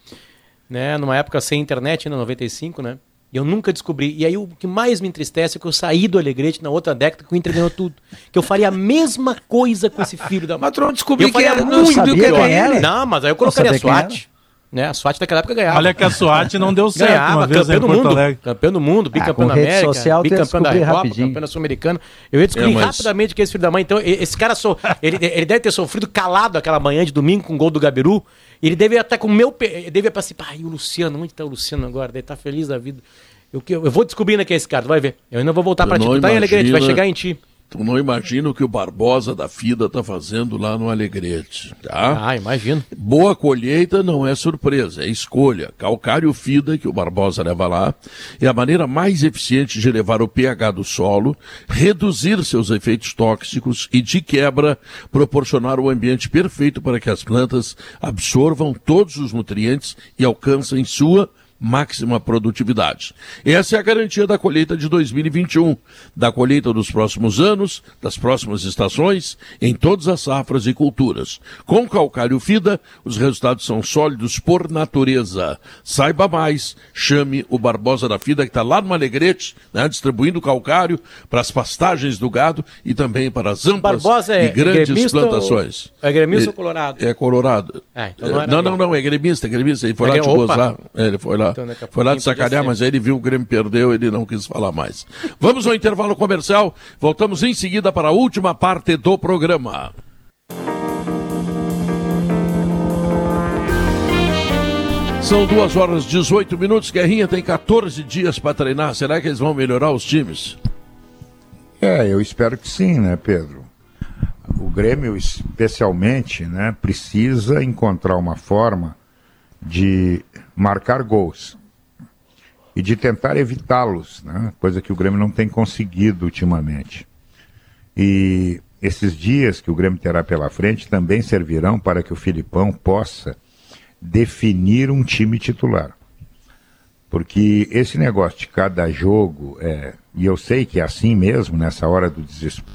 Né? Numa época sem internet, ainda 95, né? E eu nunca descobri. E aí o que mais me entristece é que eu saí do Alegrete na outra década que o Inter ganhou tudo. Que eu faria a mesma coisa com esse filho da mãe. Mas tu não descobriu que era, não sabia que era ele. Não, mas aí eu colocaria a SWAT. Né? A SWAT daquela época ganhava. Olha que a SWAT não deu certo ganhava, uma vez campeão do mundo, Alegre. Campeão do mundo, bicampeão ah, da América, social, bicampeão da Europa, campeão da Sul-Americana. Eu ia descobrir é, mas... rapidamente que esse filho da mãe. Então, esse cara, so... ele, ele deve ter sofrido calado aquela manhã de domingo com o gol do Gabiru. Ele deve até com o meu... Ele deve pensar assim, pai, o Luciano, onde tá o Luciano agora? Deve estar tá feliz da vida. Eu, eu vou descobrindo quem é esse cara, vai ver. Eu ainda vou voltar para ti. Tá em Alegrete, vai chegar em ti. Tu não imagina o que o Barbosa da Fida tá fazendo lá no Alegrete, tá? Ah, imagino. Boa colheita não é surpresa, é escolha. Calcário Fida, que o Barbosa leva lá, é a maneira mais eficiente de elevar o pH do solo, reduzir seus efeitos tóxicos e, de quebra, proporcionar o ambiente perfeito para que as plantas absorvam todos os nutrientes e alcancem sua máxima produtividade. Essa é a garantia da colheita de 2021, da colheita dos próximos anos, das próximas estações, em todas as safras e culturas. Com calcário FIDA, os resultados são sólidos por natureza. Saiba mais, chame o Barbosa da FIDA, que está lá no Alegrete, né, distribuindo calcário para as pastagens do gado e também para as amplas é e grandes plantações. Ou... É gremista ou colorado? É colorado. É, então não, não, não, não, é gremista, é gremista. Ele foi é lá te gozar. É, ele foi lá. Então, Foi lá de sacanear, mas aí ele viu o Grêmio perdeu, ele não quis falar mais. Vamos ao intervalo comercial, voltamos em seguida para a última parte do programa. São duas horas e 18 minutos. Guerrinha tem 14 dias para treinar. Será que eles vão melhorar os times? É, eu espero que sim, né, Pedro? O Grêmio, especialmente, né, precisa encontrar uma forma de marcar gols e de tentar evitá-los, né? coisa que o Grêmio não tem conseguido ultimamente. E esses dias que o Grêmio terá pela frente também servirão para que o Filipão possa definir um time titular. Porque esse negócio de cada jogo, é, e eu sei que é assim mesmo nessa hora do desespero.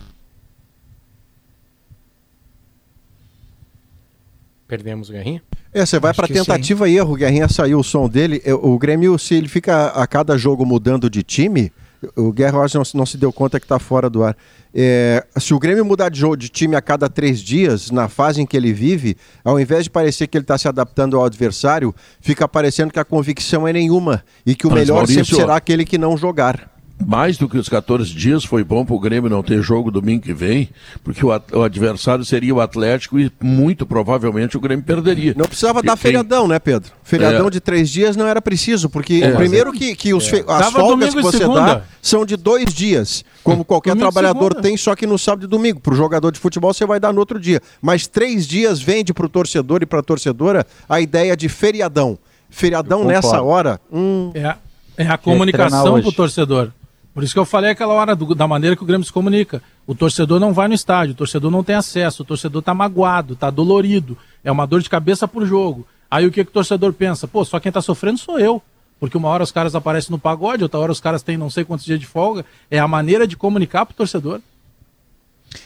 Perdemos o Guerrinha? É, você vai para tentativa e erro, o Guerrinha saiu o som dele. O Grêmio, se ele fica a cada jogo mudando de time, o Guerra não, não se deu conta que está fora do ar. É, se o Grêmio mudar de, jogo, de time a cada três dias, na fase em que ele vive, ao invés de parecer que ele está se adaptando ao adversário, fica parecendo que a convicção é nenhuma e que o Mas, melhor Maurício, sempre será aquele que não jogar mais do que os 14 dias, foi bom para o Grêmio não ter jogo domingo que vem, porque o, o, adversário seria o Atlético e muito provavelmente o Grêmio perderia. Não precisava dar tem... feriadão, né, Pedro? Feriadão é. de três dias não era preciso, porque é. primeiro que, que os, é. as folgas que você dá são de dois dias, como qualquer domingo trabalhador tem, só que no sábado e domingo. Para o jogador de futebol você vai dar no outro dia. Mas três dias vende para o torcedor e para a torcedora a ideia de feriadão. Feriadão nessa hora. Hum... É, é a comunicação para o torcedor. Por isso que eu falei aquela hora do, da maneira que o Grêmio se comunica. O torcedor não vai no estádio, o torcedor não tem acesso, o torcedor está magoado, está dolorido, é uma dor de cabeça por jogo. Aí o que, que o torcedor pensa? Pô, só quem está sofrendo sou eu. Porque uma hora os caras aparecem no pagode, outra hora os caras têm não sei quantos dias de folga. É a maneira de comunicar para o torcedor.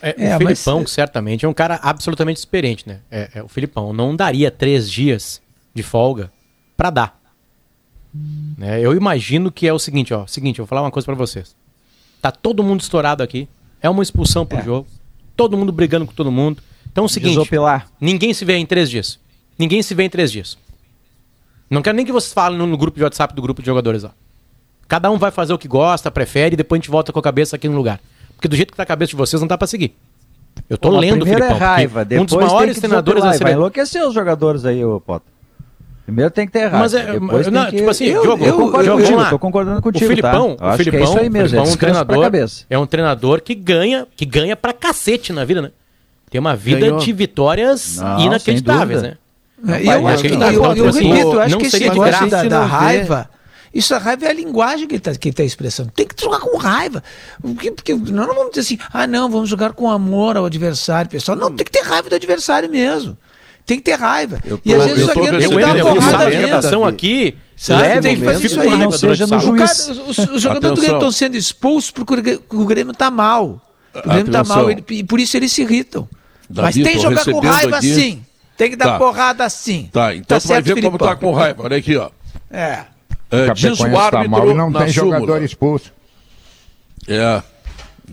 É, é, o Filipão, mas... certamente, é um cara absolutamente experiente, né? É, é, o Filipão não daria três dias de folga para dar. Né? Eu imagino que é o seguinte, ó. Seguinte, eu vou falar uma coisa para vocês. Tá todo mundo estourado aqui. É uma expulsão pro é. jogo. Todo mundo brigando com todo mundo. Então é o seguinte. Desopilar. Ninguém se vê em três dias. Ninguém se vê em três dias. Não quero nem que vocês falem no, no grupo de WhatsApp do grupo de jogadores, ó. Cada um vai fazer o que gosta, prefere, e depois a gente volta com a cabeça aqui no lugar. Porque do jeito que tá a cabeça de vocês, não dá pra seguir. Eu tô Pô, lendo o Filipão. É raiva, um dos maiores treinadores da seleção. Vai enlouquecer os jogadores aí, ô Potter. Primeiro tem que ter errado. Mas é, não, que... tipo assim, eu, Diogo, eu, concordo eu, contigo, tô concordando contigo. O Filipão, tá? o Filipão, é isso aí mesmo, é um treinador, é um treinador que ganha, que ganha pra cacete na vida, né? Tem uma vida Ganhou. de vitórias não, inacreditáveis, né? É, eu, acho que, eu, eu, eu repito, eu acho que esse negócio da, da raiva, isso a raiva é a linguagem que ele está que tá expressando. Tem que jogar com raiva. Porque, porque nós não vamos dizer assim, ah não, vamos jogar com amor ao adversário, pessoal. Não, tem que ter raiva do adversário mesmo tem que ter raiva. Tô, e às vezes o zagueiro tem que dar uma porrada mesmo. aqui, sabe? Tem que fazer isso aí. Não seja no juiz. Cara, os, os jogadores do Grêmio estão sendo expulsos porque o Grêmio está mal. O Grêmio está mal e por isso eles se irritam. Davi, Mas tem que jogar com raiva aqui. sim. Tem que dar tá. porrada sim. Tá, então tá tu vai ver Filipão. como tá com raiva. Olha aqui, ó. É. Uh, diz o árbitro tá mal, não tem súmula. jogador expulso. É.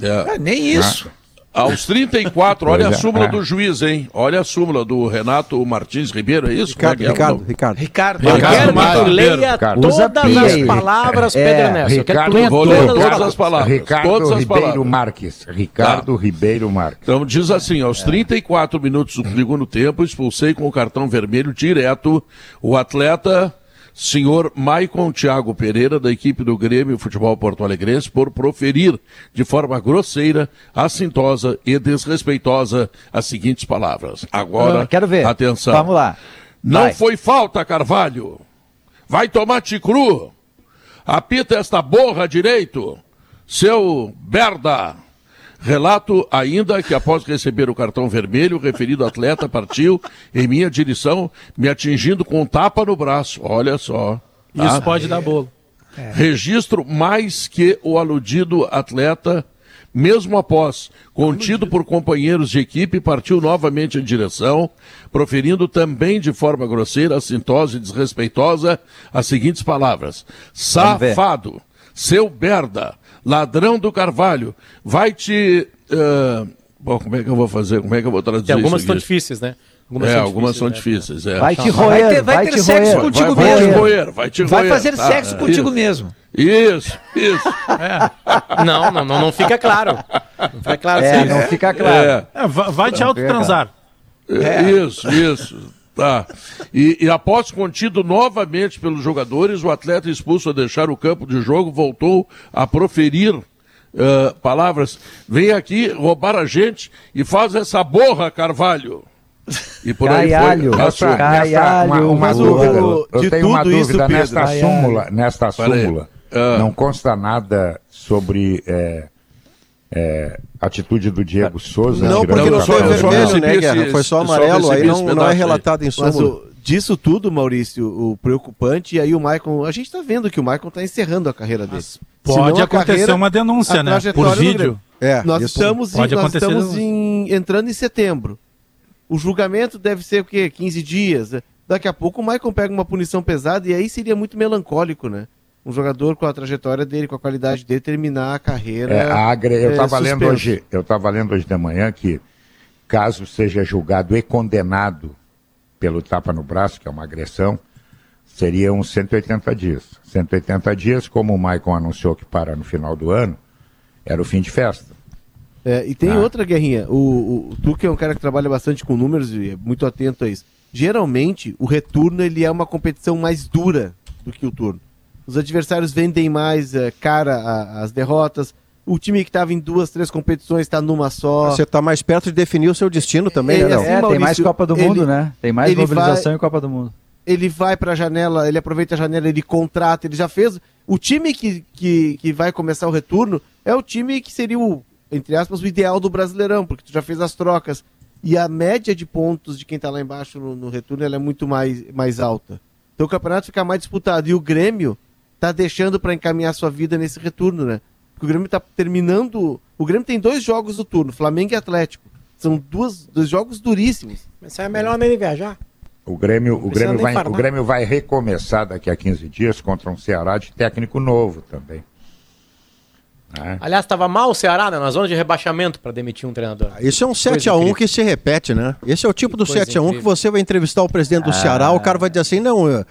é. é nem isso. Ah. Aos 34, olha a é, súmula é. do juiz, hein? Olha a súmula do Renato Martins Ribeiro, é isso? Ricardo, é Ricardo, Ricardo, Ricardo. Ricardo. Ricardo. que leia todas as palavras, é, Pedro Ernesto. Ricardo, vou ler todas as palavras. Ricardo todas as Ribeiro palavras. Marques. Ricardo tá. Ribeiro Marques. Então diz assim, aos 34 minutos do segundo tempo, expulsei com o cartão vermelho direto o atleta senhor Maicon Tiago Pereira, da equipe do Grêmio Futebol Porto Alegrense, por proferir de forma grosseira, assintosa e desrespeitosa as seguintes palavras. Agora, uh, quero ver. atenção. Vamos lá. Não Vai. foi falta, Carvalho. Vai tomar ticru. Apita esta borra direito, seu berda. Relato ainda que após receber o cartão vermelho, o referido atleta partiu em minha direção, me atingindo com um tapa no braço. Olha só. Tá? Isso pode dar bolo. É. Registro mais que o aludido atleta, mesmo após, contido por companheiros de equipe, partiu novamente em direção, proferindo também de forma grosseira, assintosa e desrespeitosa as seguintes palavras: Safado, seu berda, ladrão do Carvalho, vai te. Uh, bom, como é que eu vou fazer? Como é que eu vou traduzir Tem algumas são difíceis, né? Algumas é, são algumas são difíceis. Né? É. Vai te roer, vai ter, vai vai ter sexo roer, contigo vai, mesmo. Vai te roer, vai te roer. Vai fazer tá, sexo é. contigo isso. mesmo. Isso, isso. É. Não, não, não, não fica claro. Não fica claro. É, não fica claro. É. vai te autotransar. Isso, isso. Tá. E, e, após contido novamente pelos jogadores, o atleta expulso a deixar o campo de jogo voltou a proferir uh, palavras. Vem aqui roubar a gente e faz essa borra, Carvalho. E por aí Caialho, foi. Essa, Caialho, uma, uma dúvida. Eu, eu tenho uma dúvida isso, nesta Caialho. súmula. Nesta súmula uh, não consta nada sobre. É, é, atitude do Diego Souza. Não, porque não foi vermelho, né, Guerra? Foi só amarelo, aí não, não é relatado em súmula. disso tudo, Maurício, o preocupante, e aí o Maicon, a gente está vendo que o Maicon está encerrando a carreira dele. pode acontecer carreira, uma denúncia, né? Por vídeo. É, nós estamos, em, nós estamos em, entrando em setembro. O julgamento deve ser o quê? 15 dias. Daqui a pouco o Maicon pega uma punição pesada e aí seria muito melancólico, né? Um jogador com a trajetória dele, com a qualidade dele, terminar a carreira. É, a agre... Eu estava é, lendo hoje, eu estava lendo hoje de manhã que caso seja julgado e condenado pelo tapa no braço, que é uma agressão, seriam 180 dias. 180 dias, como o Maicon anunciou que para no final do ano, era o fim de festa. É, e tem ah. outra guerrinha. O, o, tu que é um cara que trabalha bastante com números e é muito atento a isso. Geralmente, o retorno ele é uma competição mais dura do que o turno. Os adversários vendem mais é, cara a, as derrotas. O time que estava em duas, três competições está numa só. Você está mais perto de definir o seu destino também, é, né? Assim, é, Maurício, tem mais Copa do Mundo, ele, né? Tem mais mobilização vai, em Copa do Mundo. Ele vai para a janela, ele aproveita a janela, ele contrata, ele já fez. O time que, que, que vai começar o retorno é o time que seria o, entre aspas, o ideal do Brasileirão, porque tu já fez as trocas. E a média de pontos de quem está lá embaixo no, no retorno é muito mais, mais alta. Então o campeonato fica mais disputado. E o Grêmio tá deixando para encaminhar sua vida nesse retorno, né? Porque o Grêmio tá terminando. O Grêmio tem dois jogos do turno, Flamengo e Atlético. São duas, dois jogos duríssimos. Mas é melhor nem viajar. O Grêmio, o, Grêmio vai, o Grêmio vai recomeçar daqui a 15 dias contra um Ceará de técnico novo também. É. Aliás, estava mal o Ceará né, na zona de rebaixamento para demitir um treinador. Isso é um 7x1 que se repete, né? Esse é o tipo que do 7x1 que você vai entrevistar o presidente do ah. Ceará, o cara vai dizer assim: não, uh,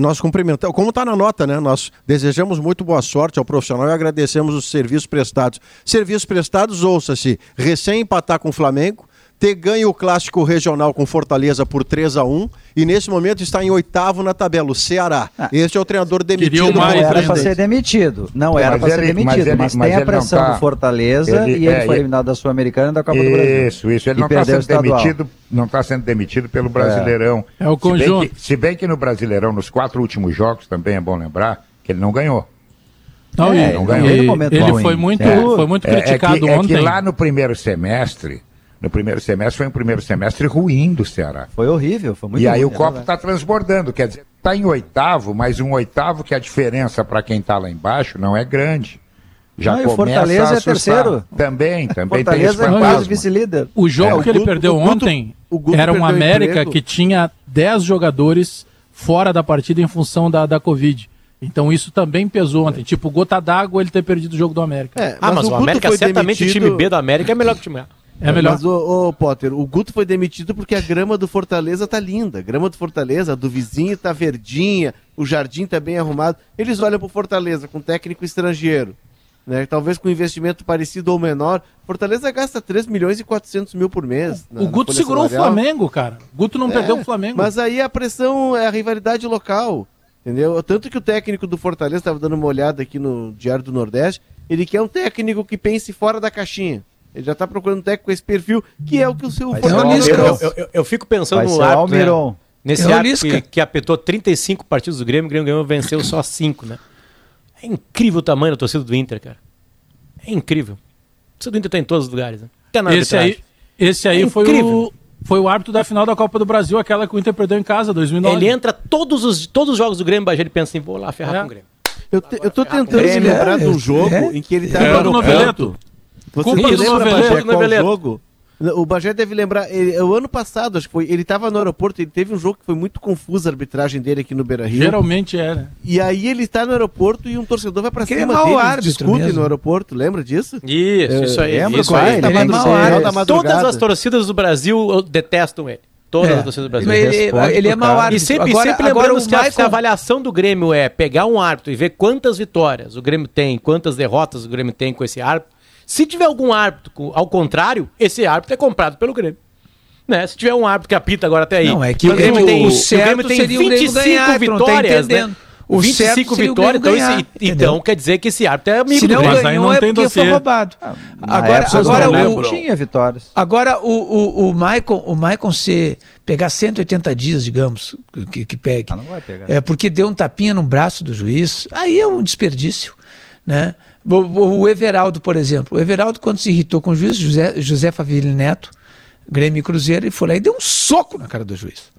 nós cumprimentamos, como está na nota, né? Nós desejamos muito boa sorte ao profissional e agradecemos os serviços prestados. Serviços prestados, ouça-se, recém empatar com o Flamengo, ter ganho o clássico regional com Fortaleza por 3 a 1 e nesse momento está em oitavo na tabela, o Ceará. Ah, este é o treinador demitido. Não era para ser demitido. Não era para ser demitido, mas, ele, mas, mas tem a pressão tá, do Fortaleza ele, e ele é, foi eliminado da Sul-Americana e da Copa isso, do Brasil. Isso, isso. Ele não está sendo demitido, não está sendo demitido pelo Brasileirão. É, é o conjunto. Se bem, que, se bem que no Brasileirão, nos quatro últimos jogos, também é bom lembrar que ele não ganhou. Não, é, não ganhou. Ele, ele foi muito, é, foi muito criticado é, é que, ontem. É que lá no primeiro semestre no primeiro semestre foi um primeiro semestre ruim do Ceará. Foi horrível, foi muito E ruim, aí o é copo está transbordando, quer dizer, está em oitavo, mas um oitavo que a diferença para quem está lá embaixo não é grande. Já não, começa Fortaleza é terceiro. Também, também Fortaleza tem esse é vice-líder. O jogo é, que ele perdeu ontem era um América que tinha 10 jogadores fora da partida em função da, da Covid. Então isso também pesou ontem. Tipo, gota d'água ele ter perdido o jogo do América. É, ah, mas, o, o América certamente demitido... o time B do América é melhor que o time A. É melhor. Mas, ô, ô, Potter, o Guto foi demitido porque a grama do Fortaleza tá linda. A grama do Fortaleza, a do vizinho tá verdinha, o jardim tá bem arrumado. Eles olham pro Fortaleza com técnico estrangeiro, né? Talvez com investimento parecido ou menor. Fortaleza gasta 3 milhões e 400 mil por mês. O, na, o Guto segurou salarial. o Flamengo, cara. O Guto não é, perdeu o Flamengo. Mas aí a pressão é a rivalidade local. Entendeu? Tanto que o técnico do Fortaleza estava dando uma olhada aqui no Diário do Nordeste, ele quer um técnico que pense fora da caixinha. Ele já está procurando um técnico com esse perfil, que é o que o seu Fortaleza eu, eu, eu, eu, fico pensando no árbitro, né? Nesse árbitro que, que apitou 35 partidos do Grêmio, o Grêmio ganhou, venceu só 5, né? É incrível o tamanho da torcida do Inter, cara. É incrível. A torcida do Inter está em todos os lugares, né? Até na esse aí, esse aí é foi o foi o árbitro da final da Copa do Brasil, aquela que o Inter perdeu em casa, 2009. Ele entra todos os, todos os jogos do Grêmio, ele pensa assim, vou lá ferrar é. com o Grêmio. Eu, te, eu tô tentando me lembrar de um jogo é. em que ele tá é. no Você lembra, Bagé, qual jogo? O Bagé deve lembrar, ele, o ano passado, acho que foi, ele estava no aeroporto, ele teve um jogo que foi muito confuso a arbitragem dele aqui no Beira Rio. Geralmente é, né? E aí ele está no aeroporto e um torcedor vai para cima é dele, árbitro discutem mesmo. no aeroporto, lembra disso? Isso, é, isso aí. Lembra isso aí. Ele, ele é Todas as torcidas do Brasil detestam ele. Todas é. as torcidas do Brasil. Ele, ele, é mau árbitro. E sempre, agora, sempre lembrando agora que Michael... se a avaliação do Grêmio é pegar um árbitro e ver quantas vitórias o Grêmio tem, quantas derrotas o Grêmio tem com esse árbitro, se tiver algum árbitro ao contrário, esse árbitro é comprado pelo Grêmio. Né? Se tiver um árbitro que apita agora até aí. Não, é que o Grêmio, tem, o, certo o Grêmio tem 25 ganhar, vitórias, né? O 25 vitórias, então, ganhar, esse, então quer dizer que esse árbitro é amigo Se não do Grêmio. Ganhou, não é porque dossiê. foi roubado. Ah, agora, agora o, tinha vitórias. Agora o, o, o Maicon, o Maicon se pegar 180 dias, digamos, que, que pegue. Ah, não vai pegar. É porque deu um tapinha no braço do juiz, aí é um desperdício, né? O, o Everaldo, por exemplo. O Everaldo, quando se irritou com o juiz, José, José Favilli Neto, Grêmio e Cruzeiro, ele foi lá e deu um soco na cara do juiz.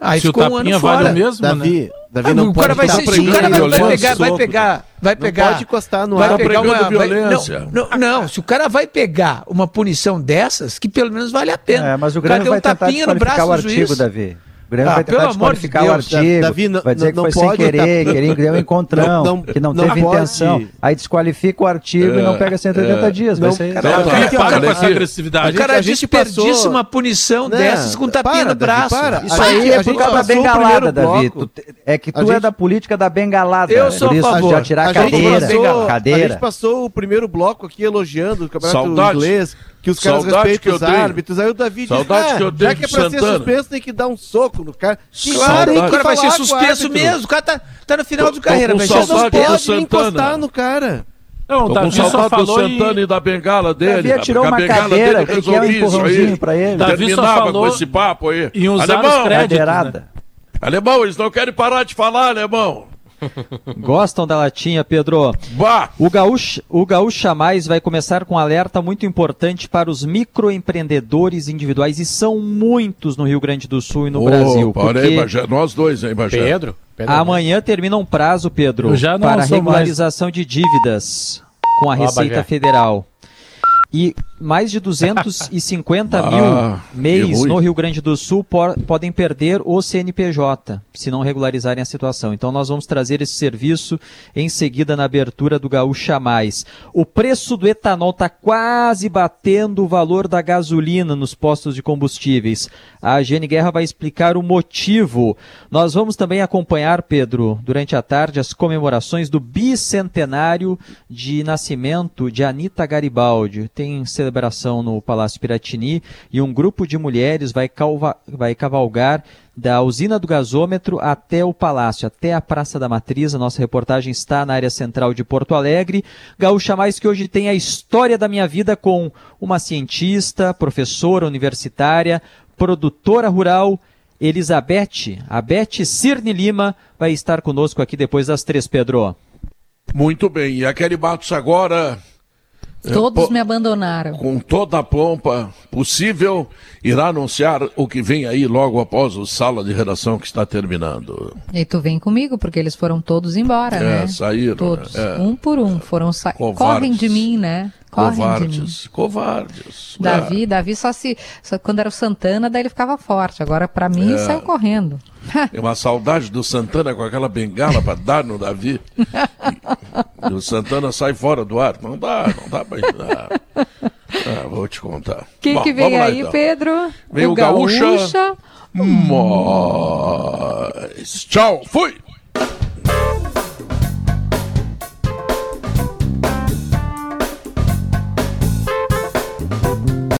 Aí se ficou o um ano fora. Vale mesmo, Davi, né? Davi ah, não o cara vai ser, o cara vai, vai, pegar, vai pegar, vai pegar, não pode encostar no vai ar, pegar uma violência. Não, não, não, se o cara vai pegar uma punição dessas, que pelo menos vale a pena. É, mas o Grêmio vai um tapinha no braço o artigo, Davi. O Grêmio ah, vai tentar desqualificar de o artigo, Davi, não, vai dizer que foi sem querer, tá... querer Grêmio encontrão, não, que não, teve intenção. Aí desqualifica o artigo é, e não pega 180 é, dias. Vai ser cara, não, cara, para com essa agressividade. O cara desperdiça uma punição dessas com tapinha no braço. Isso aí é por causa da bengalada, Davi. É que tu é da política da bengalada. Eu sou a favor. Já tirar a cadeira. A gente passou o primeiro bloco aqui elogiando o campeonato inglês que os caras Saudade respeitam os árbitros. Aí o Davi Saudade diz, ah, que eu já que é pra ser suspenso tem que dar um soco no cara. Claro, o cara vai ser suspenso mesmo. O cara tá, tá no final de carreira. Mas não pode encostar no cara. Não, o Davi com falou do Santana e... e da bengala dele. Davi tirou uma cadeira, que, que é um empurrãozinho pra ele. Davi Terminava só falou com esse papo aí. Em usar Alemão, os créditos, né? Alemão, eles não querem parar de falar, alemão. Gostam da latinha, Pedro? Bah. O Gaúcho, o Gaúcha Mais vai começar com um alerta muito importante para os microempreendedores individuais, e são muitos no Rio Grande do Sul e no oh, Brasil. Porque... Aí, Bajé, nós dois, hein, Bajé? Pedro? Pedro Amanhã termina um prazo, Pedro, para regularização mais. de dívidas com a Receita Federal. E mais de 250 ah, mil mês no Rio Grande do Sul por, podem perder o CNPJ se não regularizarem a situação. Então nós vamos trazer esse serviço em seguida na abertura do Gaúcha Mais. O preço do etanol está quase batendo o valor da gasolina nos postos de combustíveis. A Gene Guerra vai explicar o motivo. Nós vamos também acompanhar, Pedro, durante a tarde, as comemorações do bicentenário de nascimento de Anita Garibaldi. Tem tem celebração no Palácio Piratini e um grupo de mulheres vai, calva, vai cavalgar da usina do gasômetro até o palácio, até a Praça da Matriz. A nossa reportagem está na área central de Porto Alegre. Gaúcha Mais que hoje tem a história da minha vida com uma cientista, professora universitária, produtora rural, Elizabeth, a Beth Cirne Lima, vai estar conosco aqui depois das três, Pedro. Muito bem, e a Kelly Matos agora Todos me abandonaram. Com toda a pompa possível, irá anunciar o que vem aí logo após o sala de redação que está terminando. E tu vem comigo, porque eles foram todos embora, é, né? saíram. Todos, é. um por um, foram sa... correm de mim, né? Correm covardes, de mim. covardes. Davi, é. Davi só se só quando era o Santana, daí ele ficava forte. Agora para mim é. saiu correndo. Tem uma saudade do Santana com aquela bengala para dar no Davi. E, e, o Santana sai fora do ar. Não dá, não dá para dar. Ah, vou te contar. Quem que vem aí, então. Pedro? Vem o, o Gaúcha. Gaúcha. Mas... Tchau, fui!